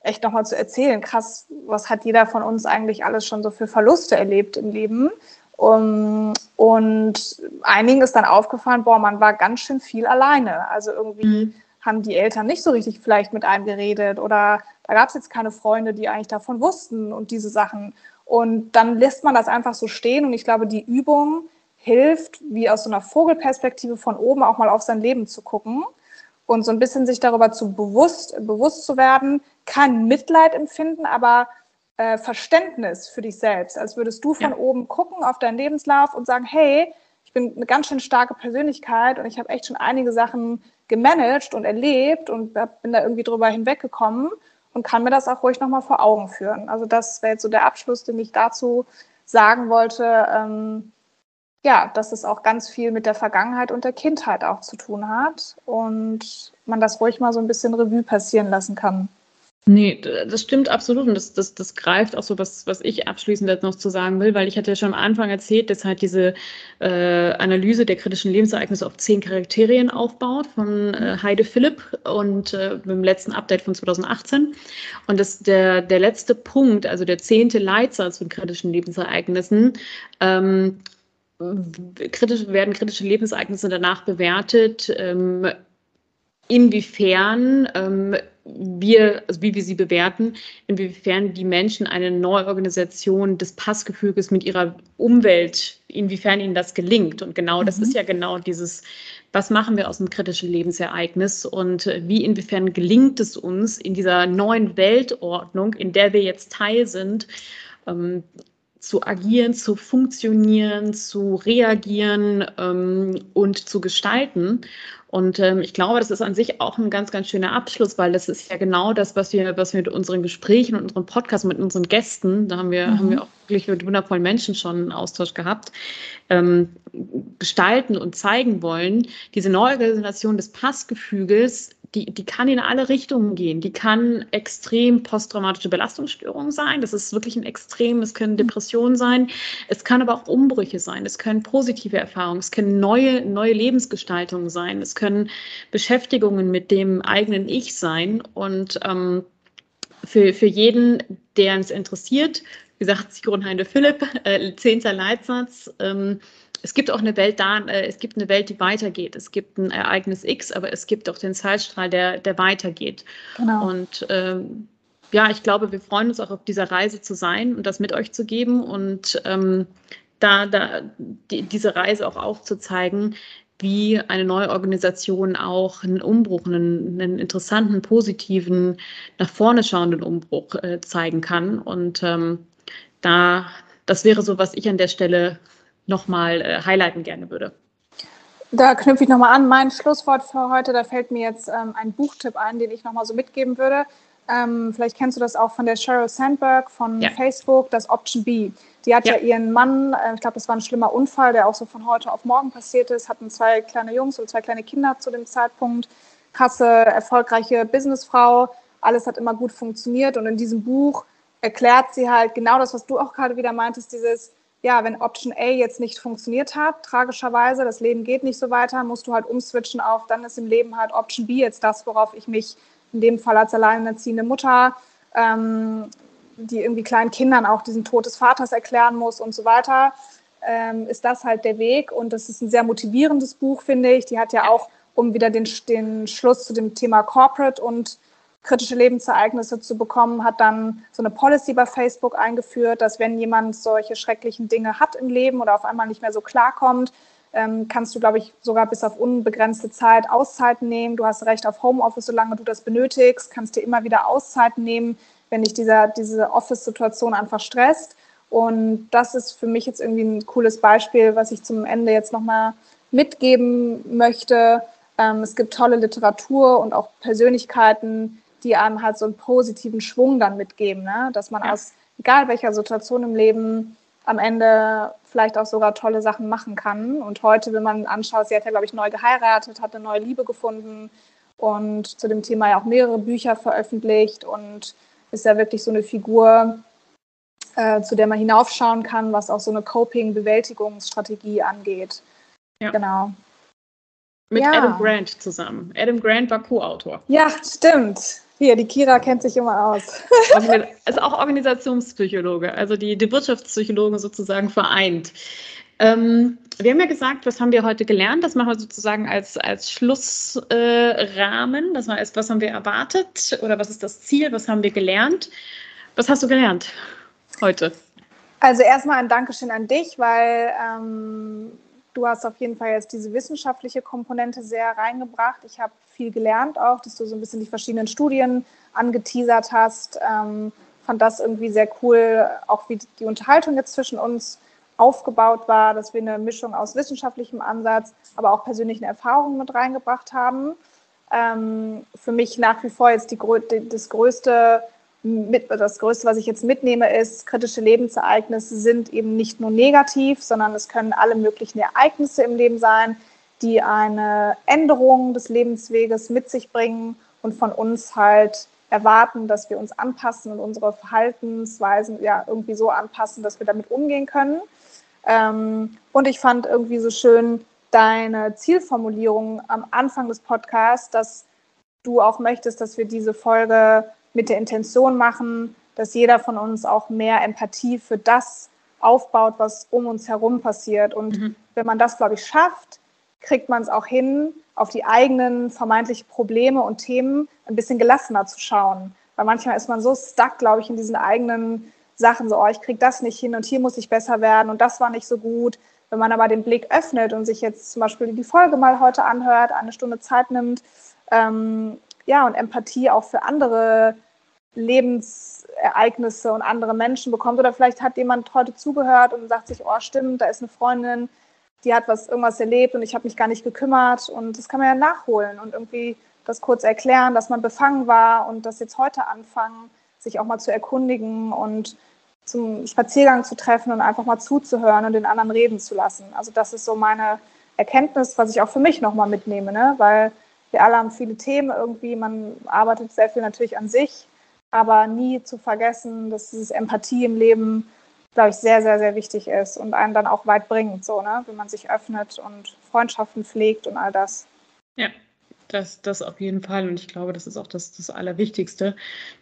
A: echt nochmal zu erzählen. Krass, was hat jeder von uns eigentlich alles schon so für Verluste erlebt im Leben? Um, und einigen ist dann aufgefallen, boah, man war ganz schön viel alleine. Also irgendwie mhm. haben die Eltern nicht so richtig vielleicht mit einem geredet oder da gab es jetzt keine Freunde, die eigentlich davon wussten und diese Sachen. Und dann lässt man das einfach so stehen. Und ich glaube, die Übung hilft, wie aus so einer Vogelperspektive von oben auch mal auf sein Leben zu gucken und so ein bisschen sich darüber zu bewusst, bewusst zu werden, kein Mitleid empfinden, aber äh, Verständnis für dich selbst, als würdest du von ja. oben gucken auf deinen Lebenslauf und sagen, hey, ich bin eine ganz schön starke Persönlichkeit und ich habe echt schon einige Sachen gemanagt und erlebt und bin da irgendwie drüber hinweggekommen. und kann mir das auch ruhig nochmal vor Augen führen. Also das wäre jetzt so der Abschluss, den ich dazu sagen wollte. Ähm, ja, dass es auch ganz viel mit der Vergangenheit und der Kindheit auch zu tun hat und man das ruhig mal so ein bisschen Revue passieren lassen kann.
B: Nee, das stimmt absolut. Und das, das, das greift auch so, was, was ich abschließend noch zu sagen will, weil ich hatte ja schon am Anfang erzählt, dass halt diese äh, Analyse der kritischen Lebensereignisse auf zehn Charakterien aufbaut von äh, Heide Philipp und äh, im letzten Update von 2018. Und das, der, der letzte Punkt, also der zehnte Leitsatz von kritischen Lebensereignissen, ähm, kritisch, werden kritische Lebensereignisse danach bewertet, ähm, inwiefern ähm, wir, also wie wir sie bewerten, inwiefern die Menschen eine Neuorganisation des Passgefüges mit ihrer Umwelt, inwiefern ihnen das gelingt. Und genau mhm. das ist ja genau dieses, was machen wir aus einem kritischen Lebensereignis und wie inwiefern gelingt es uns in dieser neuen Weltordnung, in der wir jetzt Teil sind, ähm, zu agieren, zu funktionieren, zu reagieren ähm, und zu gestalten. Und ähm, ich glaube, das ist an sich auch ein ganz, ganz schöner Abschluss, weil das ist ja genau das, was wir, was wir mit unseren Gesprächen und unserem Podcast, mit unseren Gästen, da haben wir, mhm. haben wir auch wirklich mit wundervollen Menschen schon einen Austausch gehabt, ähm, gestalten und zeigen wollen. Diese Neuorganisation des Passgefüges die, die kann in alle Richtungen gehen. Die kann extrem posttraumatische Belastungsstörung sein. Das ist wirklich ein Extrem. Es können Depressionen sein. Es kann aber auch Umbrüche sein. Es können positive Erfahrungen. Es können neue, neue Lebensgestaltungen sein. Es können Beschäftigungen mit dem eigenen Ich sein. Und ähm, für, für jeden, der es interessiert, wie sagt Sigrun Heinde Philipp, äh, zehnter Leitsatz, ähm, es gibt auch eine Welt da, äh, es gibt eine Welt, die weitergeht. Es gibt ein Ereignis X, aber es gibt auch den Zeitstrahl, der, der weitergeht. Genau. Und ähm, ja, ich glaube, wir freuen uns auch auf dieser Reise zu sein und das mit euch zu geben und ähm, da, da die, diese Reise auch aufzuzeigen, wie eine neue Organisation auch einen Umbruch, einen, einen interessanten, positiven, nach vorne schauenden Umbruch äh, zeigen kann. Und ähm, da, das wäre so, was ich an der Stelle nochmal äh, highlighten gerne würde.
A: Da knüpfe ich nochmal an. Mein Schlusswort für heute, da fällt mir jetzt ähm, ein Buchtipp ein, den ich nochmal so mitgeben würde. Ähm, vielleicht kennst du das auch von der Sheryl Sandberg von ja. Facebook, das Option B. Die hat ja, ja ihren Mann, äh, ich glaube, das war ein schlimmer Unfall, der auch so von heute auf morgen passiert ist, hatten zwei kleine Jungs und zwei kleine Kinder zu dem Zeitpunkt. Krasse, erfolgreiche Businessfrau. Alles hat immer gut funktioniert. Und in diesem Buch erklärt sie halt genau das, was du auch gerade wieder meintest, dieses, ja, wenn Option A jetzt nicht funktioniert hat, tragischerweise, das Leben geht nicht so weiter, musst du halt umswitchen auf, dann ist im Leben halt Option B jetzt das, worauf ich mich in dem Fall als alleinerziehende Mutter, ähm, die irgendwie kleinen Kindern auch diesen Tod des Vaters erklären muss und so weiter, ähm, ist das halt der Weg. Und das ist ein sehr motivierendes Buch, finde ich. Die hat ja auch, um wieder den, den Schluss zu dem Thema Corporate und kritische Lebensereignisse zu bekommen, hat dann so eine Policy bei Facebook eingeführt, dass wenn jemand solche schrecklichen Dinge hat im Leben oder auf einmal nicht mehr so klarkommt, ähm, kannst du, glaube ich, sogar bis auf unbegrenzte Zeit Auszeiten nehmen. Du hast Recht auf Homeoffice, solange du das benötigst, kannst dir immer wieder Auszeiten nehmen, wenn dich dieser, diese Office-Situation einfach stresst. Und das ist für mich jetzt irgendwie ein cooles Beispiel, was ich zum Ende jetzt nochmal mitgeben möchte. Ähm, es gibt tolle Literatur und auch Persönlichkeiten, die einem halt so einen positiven Schwung dann mitgeben, ne? dass man ja. aus egal welcher Situation im Leben am Ende vielleicht auch sogar tolle Sachen machen kann. Und heute, wenn man anschaut, sie hat ja, glaube ich, neu geheiratet, hat eine neue Liebe gefunden und zu dem Thema ja auch mehrere Bücher veröffentlicht und ist ja wirklich so eine Figur, äh, zu der man hinaufschauen kann, was auch so eine Coping-Bewältigungsstrategie angeht.
B: Ja. Genau. Mit ja. Adam Grant zusammen. Adam Grant war Co-Autor.
A: Ja, stimmt. Hier, die Kira kennt sich immer aus.
B: ist auch Organisationspsychologe, also die, die Wirtschaftspsychologen sozusagen vereint. Ähm, wir haben ja gesagt, was haben wir heute gelernt? Das machen wir sozusagen als, als Schlussrahmen. Äh, das heißt, was haben wir erwartet oder was ist das Ziel? Was haben wir gelernt? Was hast du gelernt heute?
A: Also erstmal ein Dankeschön an dich, weil ähm, Du hast auf jeden Fall jetzt diese wissenschaftliche Komponente sehr reingebracht. Ich habe viel gelernt auch, dass du so ein bisschen die verschiedenen Studien angeteasert hast. Ähm, fand das irgendwie sehr cool, auch wie die Unterhaltung jetzt zwischen uns aufgebaut war, dass wir eine Mischung aus wissenschaftlichem Ansatz, aber auch persönlichen Erfahrungen mit reingebracht haben. ähm, für mich nach wie vor jetzt die, das größte mit, das Größte, was ich jetzt mitnehme, ist, kritische Lebensereignisse sind eben nicht nur negativ, sondern es können alle möglichen Ereignisse im Leben sein, die eine Änderung des Lebensweges mit sich bringen und von uns halt erwarten, dass wir uns anpassen und unsere Verhaltensweisen ja irgendwie so anpassen, dass wir damit umgehen können. Ähm, und ich fand irgendwie so schön deine Zielformulierung am Anfang des Podcasts, dass du auch möchtest, dass wir diese Folge mit der Intention machen, dass jeder von uns auch mehr Empathie für das aufbaut, was um uns herum passiert. Und mhm. wenn man das, glaube ich, schafft, kriegt man es auch hin, auf die eigenen vermeintlichen Probleme und Themen ein bisschen gelassener zu schauen. Weil manchmal ist man so stuck, glaube ich, in diesen eigenen Sachen, so, oh, ich kriege das nicht hin und hier muss ich besser werden und das war nicht so gut. Wenn man aber den Blick öffnet und sich jetzt zum Beispiel die Folge mal heute anhört, eine Stunde Zeit nimmt, ähm, ja, und Empathie auch für andere Lebensereignisse und andere Menschen bekommt. Oder vielleicht hat jemand heute zugehört und sagt sich, oh, stimmt, da ist eine Freundin, die hat was irgendwas erlebt und ich habe mich gar nicht gekümmert. Und das kann man ja nachholen und irgendwie das kurz erklären, dass man befangen war und das jetzt heute anfangen, sich auch mal zu erkundigen und zum Spaziergang zu treffen und einfach mal zuzuhören und den anderen reden zu lassen. Also das ist so meine Erkenntnis, was ich auch für mich nochmal mitnehme, ne? weil wir alle haben viele Themen irgendwie, man arbeitet sehr viel natürlich an sich, aber nie zu vergessen, dass dieses Empathie im Leben, glaube ich, sehr, sehr, sehr wichtig ist und einen dann auch weit bringt, so, ne? wenn man sich öffnet und Freundschaften pflegt und all das.
B: Ja, das, das auf jeden Fall. Und ich glaube, das ist auch das, das Allerwichtigste,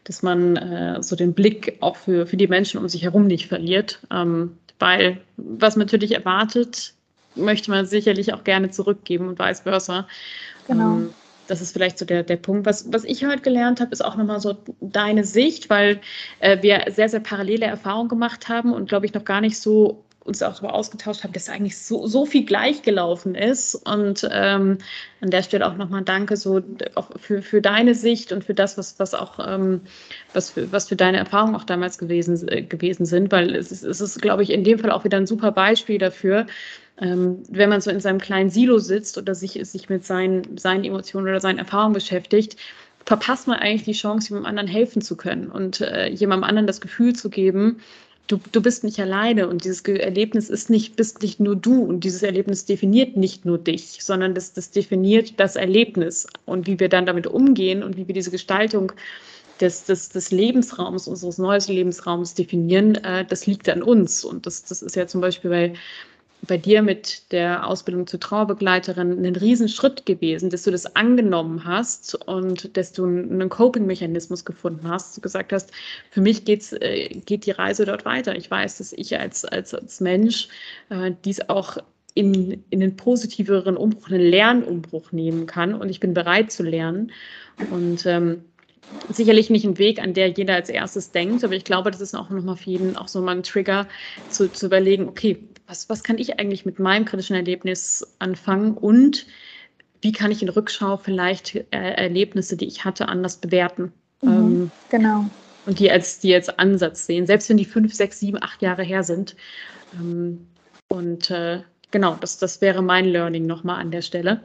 B: dass man äh, so den Blick auch für, für die Menschen um sich herum nicht verliert. Ähm, weil was man natürlich erwartet, möchte man sicherlich auch gerne zurückgeben und vice versa. Genau. Ähm, das ist vielleicht so der, der Punkt. Was, was ich heute gelernt habe, ist auch nochmal so deine Sicht, weil äh, wir sehr, sehr parallele Erfahrungen gemacht haben und glaube ich noch gar nicht so uns auch darüber ausgetauscht haben, dass eigentlich so, so viel gleich gelaufen ist. Und ähm, an der Stelle auch nochmal danke so für, für deine Sicht und für das, was, was auch ähm, was, für, was für deine Erfahrungen auch damals gewesen, äh, gewesen sind, weil es ist, es ist, glaube ich, in dem Fall auch wieder ein super Beispiel dafür, ähm, wenn man so in seinem kleinen Silo sitzt oder sich, sich mit seinen, seinen Emotionen oder seinen Erfahrungen beschäftigt, verpasst man eigentlich die Chance, jemandem anderen helfen zu können und äh, jemandem anderen das Gefühl zu geben, du, du bist nicht alleine und dieses Erlebnis ist nicht, bist nicht nur du und dieses Erlebnis definiert nicht nur dich, sondern das, das definiert das Erlebnis und wie wir dann damit umgehen und wie wir diese Gestaltung des, des, des Lebensraums, unseres neuen Lebensraums definieren, äh, das liegt an uns. Und das, das ist ja zum Beispiel bei bei dir mit der Ausbildung zur Trauerbegleiterin ein Riesenschritt gewesen, dass du das angenommen hast und dass du einen Coping-Mechanismus gefunden hast. Du gesagt hast, für mich geht's, äh, geht die Reise dort weiter. Ich weiß, dass ich als, als, als Mensch äh, dies auch in, in einen positiveren Umbruch, einen Lernumbruch nehmen kann und ich bin bereit zu lernen. Und ähm, sicherlich nicht ein Weg, an der jeder als erstes denkt, aber ich glaube, das ist auch nochmal für jeden auch so mal ein Trigger zu, zu überlegen, okay, was, was kann ich eigentlich mit meinem kritischen Erlebnis anfangen und wie kann ich in Rückschau vielleicht äh, Erlebnisse, die ich hatte, anders bewerten?
A: Mhm, ähm, genau.
B: Und die als, die als Ansatz sehen, selbst wenn die fünf, sechs, sieben, acht Jahre her sind. Ähm, und äh, genau, das, das wäre mein Learning nochmal an der Stelle.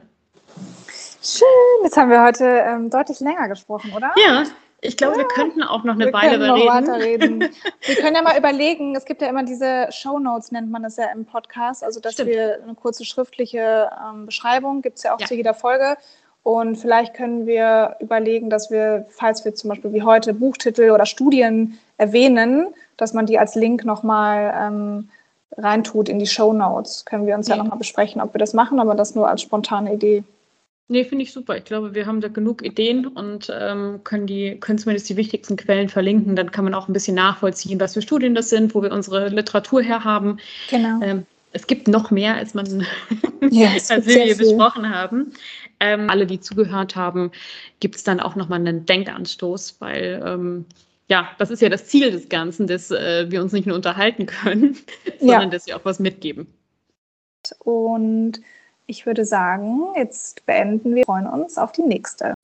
A: Schön, jetzt haben wir heute ähm, deutlich länger gesprochen, oder?
B: Ja, ich glaube, ja, wir könnten auch noch eine Weile
A: noch reden. wir können ja mal überlegen, es gibt ja immer diese Show Notes, nennt man das ja im Podcast, also dass Stimmt. wir eine kurze schriftliche ähm, Beschreibung, gibt es ja auch ja. zu jeder Folge. Und vielleicht können wir überlegen, dass wir, falls wir zum Beispiel wie heute Buchtitel oder Studien erwähnen, dass man die als Link nochmal ähm, reintut in die Show Notes. Können wir uns ja, ja nochmal besprechen, ob wir das machen, aber das nur als spontane Idee.
B: Nee, finde ich super. Ich glaube, wir haben da genug Ideen und ähm, können, die, können zumindest die wichtigsten Quellen verlinken. Dann kann man auch ein bisschen nachvollziehen, was für Studien das sind, wo wir unsere Literatur herhaben. Genau. Ähm, es gibt noch mehr, als man ja, als wir hier besprochen haben. Ähm, alle, die zugehört haben, gibt es dann auch nochmal einen Denkanstoß, weil ähm, ja, das ist ja das Ziel des Ganzen, dass äh, wir uns nicht nur unterhalten können, sondern ja. dass wir auch was mitgeben.
A: Und ich würde sagen, jetzt beenden wir, freuen uns auf die nächste.